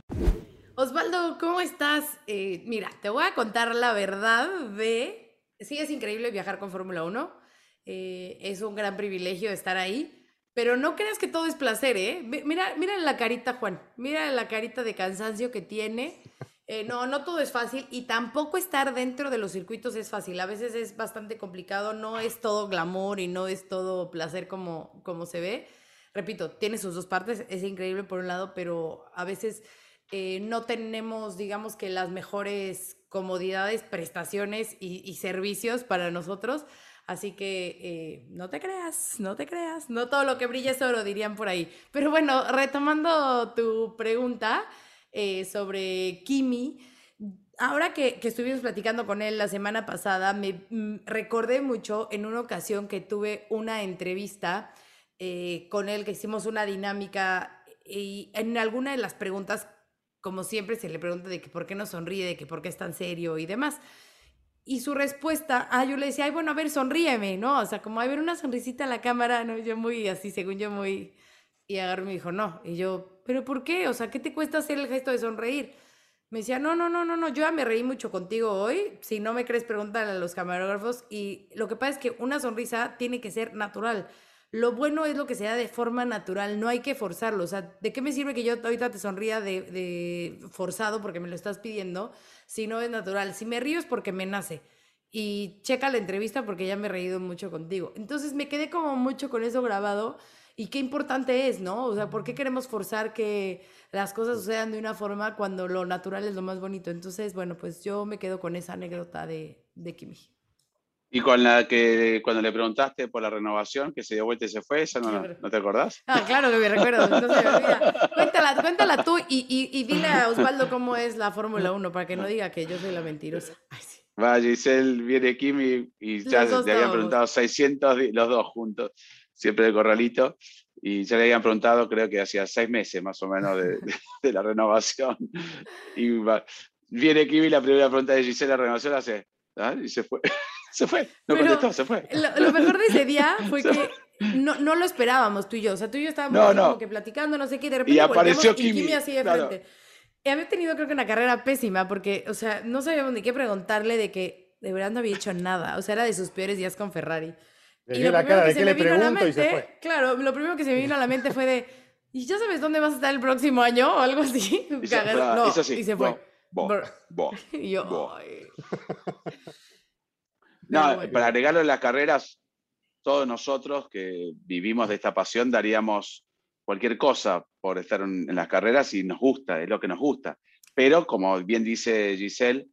Osvaldo, ¿cómo estás? Eh, mira, te voy a contar la verdad de... Sí, es increíble viajar con Fórmula 1 eh, es un gran privilegio estar ahí, pero no creas que todo es placer, ¿eh? Mira, mira la carita, Juan, mira la carita de cansancio que tiene. Eh, no, no todo es fácil y tampoco estar dentro de los circuitos es fácil. A veces es bastante complicado, no es todo glamour y no es todo placer como, como se ve. Repito, tiene sus dos partes, es increíble por un lado, pero a veces eh, no tenemos, digamos que las mejores comodidades, prestaciones y, servicios para nosotros. Así que eh, no te creas, no te creas, no todo lo que brilla es oro, dirían por ahí. Pero bueno, retomando tu pregunta eh, sobre Kimi, ahora que, que, estuvimos platicando con él la semana pasada, me mm, recordé mucho en una ocasión que tuve una entrevista eh, con él, que hicimos una dinámica y en alguna de las preguntas, como siempre, se le pregunta de que por qué no sonríe, de que por qué es tan serio y demás. Y su respuesta, ah, yo le decía, ay, bueno, a ver, sonríeme, ¿no? O sea, como, a ver, una sonrisita a la cámara, ¿no? Yo muy así, según yo muy... Y agarró y me dijo, no. Y yo, ¿pero por qué? O sea, ¿qué te cuesta hacer el gesto de sonreír? Me decía, no, no, no, no, no, yo ya me reí mucho contigo hoy. Si no me crees, pregúntale a los camarógrafos. Y lo que pasa es que una sonrisa tiene que ser natural. Lo bueno es lo que se da de forma natural, no hay que forzarlo. O sea, ¿de qué me sirve que yo ahorita te sonría de, forzado porque me lo estás pidiendo? si no es natural. Si me río es porque me nace. Y checa la entrevista porque ya me he reído mucho contigo. Entonces me quedé como mucho con eso grabado. Y qué importante es, ¿no? O sea, ¿por qué queremos forzar que las cosas sucedan de una forma cuando lo natural es lo más bonito? Entonces, bueno, pues yo me quedo con esa anécdota de, de Kimi. Y con la que cuando le preguntaste por la renovación, que se dio vuelta y se fue, ¿esa no, no te acordás? Ah, claro que me recuerdo. Cuéntala, cuéntala tú y, y, y, dile a Osvaldo cómo es la Fórmula 1 para que no diga que yo soy la mentirosa. Ay, sí. Va, Giselle viene aquí y, ya te habían preguntado 600, los dos juntos, siempre de corralito, y ya le habían preguntado, creo que hacía seis meses más o menos de, de, la renovación. [LAUGHS] Y viene Kimi y la primera pregunta de Giselle, la renovación, hace, ¿ah? y se fue. [LAUGHS] se fue, no contestó, se fue. Lo, mejor de ese día [LAUGHS] fue que no, no, lo esperábamos tú y yo. O sea, tú y yo estábamos como que platicando, no sé qué, de repente y apareció Kimi, y Kimi así de frente. Y había tenido creo que una carrera pésima porque, o sea, no sabíamos ni qué preguntarle de que de verdad no había hecho nada. O sea, era de sus peores días con Ferrari. Y lo la cara de que le pregunto y se fue. Claro, lo primero que se me vino a la mente fue de, ¿y ya sabes dónde vas a estar el próximo año? O algo así. [LAUGHS] Y se, no, y se fue. Bo, bo, [LAUGHS] y yo, Ay. [LAUGHS] No, para agregarlo en las carreras, todos nosotros que vivimos de esta pasión daríamos cualquier cosa por estar en, las carreras y nos gusta, es lo que nos gusta. Pero, como bien dice Giselle,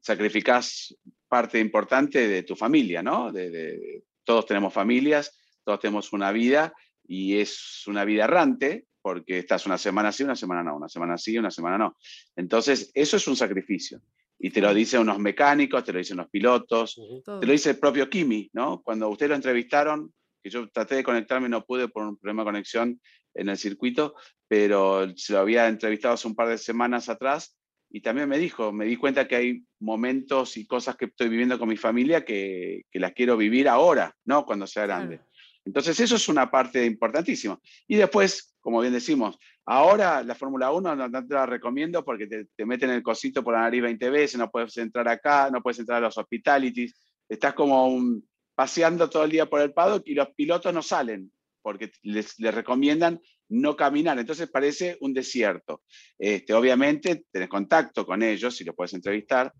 sacrificás parte importante de tu familia, ¿no? De, todos tenemos familias, todos tenemos una vida y es una vida errante porque estás una semana sí, una semana no, una semana sí, una semana no. Entonces, eso es un sacrificio. Y te lo dicen unos mecánicos, te lo dicen los pilotos, te lo dice el propio Kimi, ¿no? Cuando ustedes lo entrevistaron, que yo traté de conectarme, no pude por un problema de conexión en el circuito, pero se lo había entrevistado hace un par de semanas atrás y también me dijo, me di cuenta que hay momentos y cosas que estoy viviendo con mi familia que, que las quiero vivir ahora, no cuando sea grande. Entonces eso es una parte importantísima. Y después, como bien decimos, ahora la Fórmula 1 no, te la recomiendo porque te, meten el cosito por la nariz 20 veces, no puedes entrar acá, no puedes entrar a los hospitalities, estás como paseando todo el día por el paddock y los pilotos no salen porque les, recomiendan no caminar, entonces parece un desierto. Este, obviamente tenés contacto con ellos y los puedes entrevistar,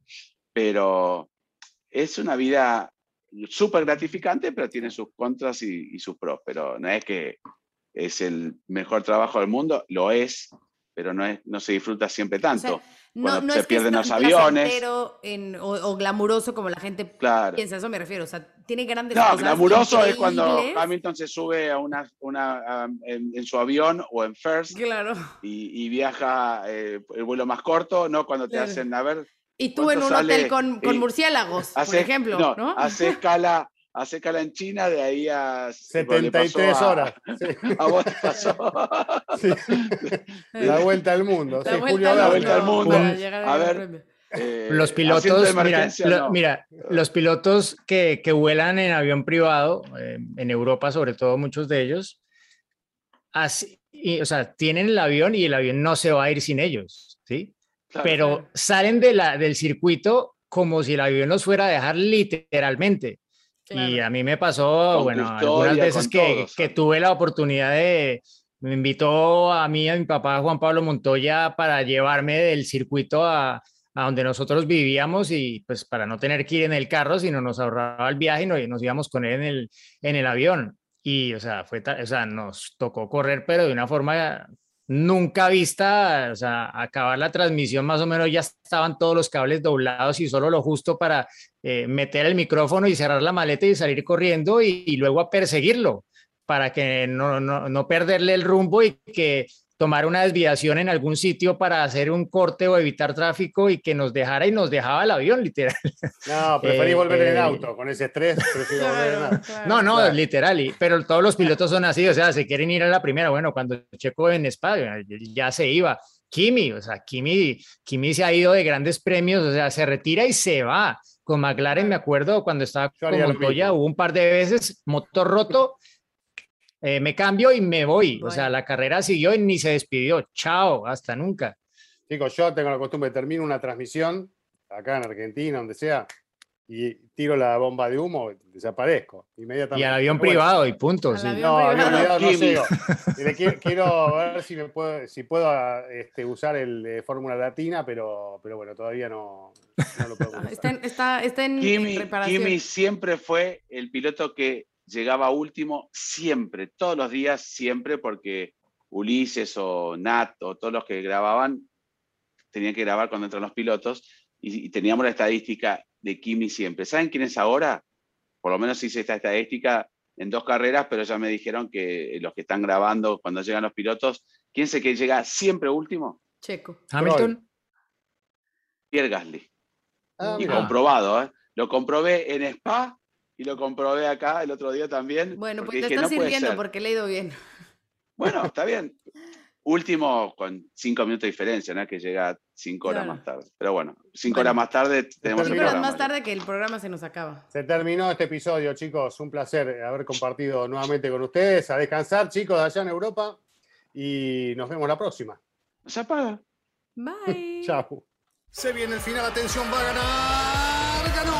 pero es una vida súper gratificante, pero tiene sus contras y, sus pros. Pero no es que es el mejor trabajo del mundo, lo es, pero no, es, no se disfruta siempre tanto. no, no, se pierden los aviones. En, o, o, glamuroso como la gente piensa, eso me refiero. O sea, tiene grandes No, glamuroso es cuando Hamilton se sube a una, una en, su avión o en First claro. y, viaja eh, el vuelo más corto, ¿no? Cuando te hacen, a ver, y tú en un hotel con, con murciélagos, por ejemplo, ¿no? Hace escala, hace escala en China, de ahí a... 73 horas. [LAUGHS] A vos te pasó. [LAUGHS] La vuelta al mundo. La, vuelta, la vuelta al mundo. A ver... Eh, los pilotos, mira, mira, los pilotos que, que vuelan en avión privado, eh, en Europa sobre todo muchos de ellos, así, o sea, tienen el avión y el avión no se va a ir sin ellos, ¿sí? pero salen de la, del circuito como si el avión los fuera a dejar literalmente. Y a mí me pasó, bueno, algunas veces que, que, tuve la oportunidad de, me invitó a mí, a mi papá Juan Pablo Montoya para llevarme del circuito a, a, donde nosotros vivíamos y pues para no tener que ir en el carro, sino nos ahorraba el viaje y nos, nos íbamos con él en el, en el avión. Y, o sea, fue, o sea, nos tocó correr, pero de una forma nunca vista, o sea, acabar la transmisión más o menos ya estaban todos los cables doblados y solo lo justo para eh, meter el micrófono y cerrar la maleta y salir corriendo y, luego a perseguirlo para que no, no, no, perderle el rumbo y que tomar una desviación en algún sitio para hacer un corte o evitar tráfico y que nos dejara y nos dejaba el avión, literal. No, preferí volver en eh, auto, con ese estrés, prefiero volver en auto. No, no, literal, y, pero todos los pilotos son así, o sea, se quieren ir a la primera, bueno, cuando Checo en España ya se iba. Kimi, o sea, Kimi, Kimi se ha ido de grandes premios, o sea, se retira y se va. Con McLaren, me acuerdo, cuando estaba con Montoya, hubo un par de veces, motor roto, eh, me cambio y me voy. O sea, la carrera siguió y ni se despidió. Chao, hasta nunca. Chicos, yo tengo la costumbre, termino una transmisión acá en Argentina, donde sea, y tiro la bomba de humo, desaparezco inmediatamente. Y al avión privado y punto. Sí. No, avión privado no sé. quiero, ver si, me puedo, si puedo este, usar el de Fórmula Latina, pero, pero bueno, todavía no, lo puedo [LAUGHS] Está en, está, está en preparación. Kimi siempre fue el piloto que llegaba último siempre, todos los días, siempre, porque Ulises o Nat o todos los que grababan tenían que grabar cuando entran los pilotos y, teníamos la estadística de Kimi siempre. ¿Saben quién es ahora? por lo menos hice esta estadística en dos carreras, pero ya me dijeron que los que están grabando cuando llegan los pilotos, ¿quién sé que llega siempre último? Checo. Hamilton. Pierre Gasly. Ah, y comprobado, ¿eh? Lo comprobé en Spa y lo comprobé acá el otro día también. Bueno, pues te dije, no puede sirviendo porque le he ido bien. Bueno, [LAUGHS] está bien. Último con cinco minutos de diferencia, ¿no? Que llega cinco horas Claro. más tarde. Pero bueno, cinco Bueno. horas más tarde tenemos Cinco Cinco horas programa. más tarde que el programa se nos acaba. Se terminó este episodio, chicos. Un placer haber compartido nuevamente con ustedes. A descansar, chicos, de allá en Europa. Y nos vemos la próxima. ¿No se apaga? Bye. [LAUGHS] Chao. Se viene el final, atención, va a ganar. ¡Ganó!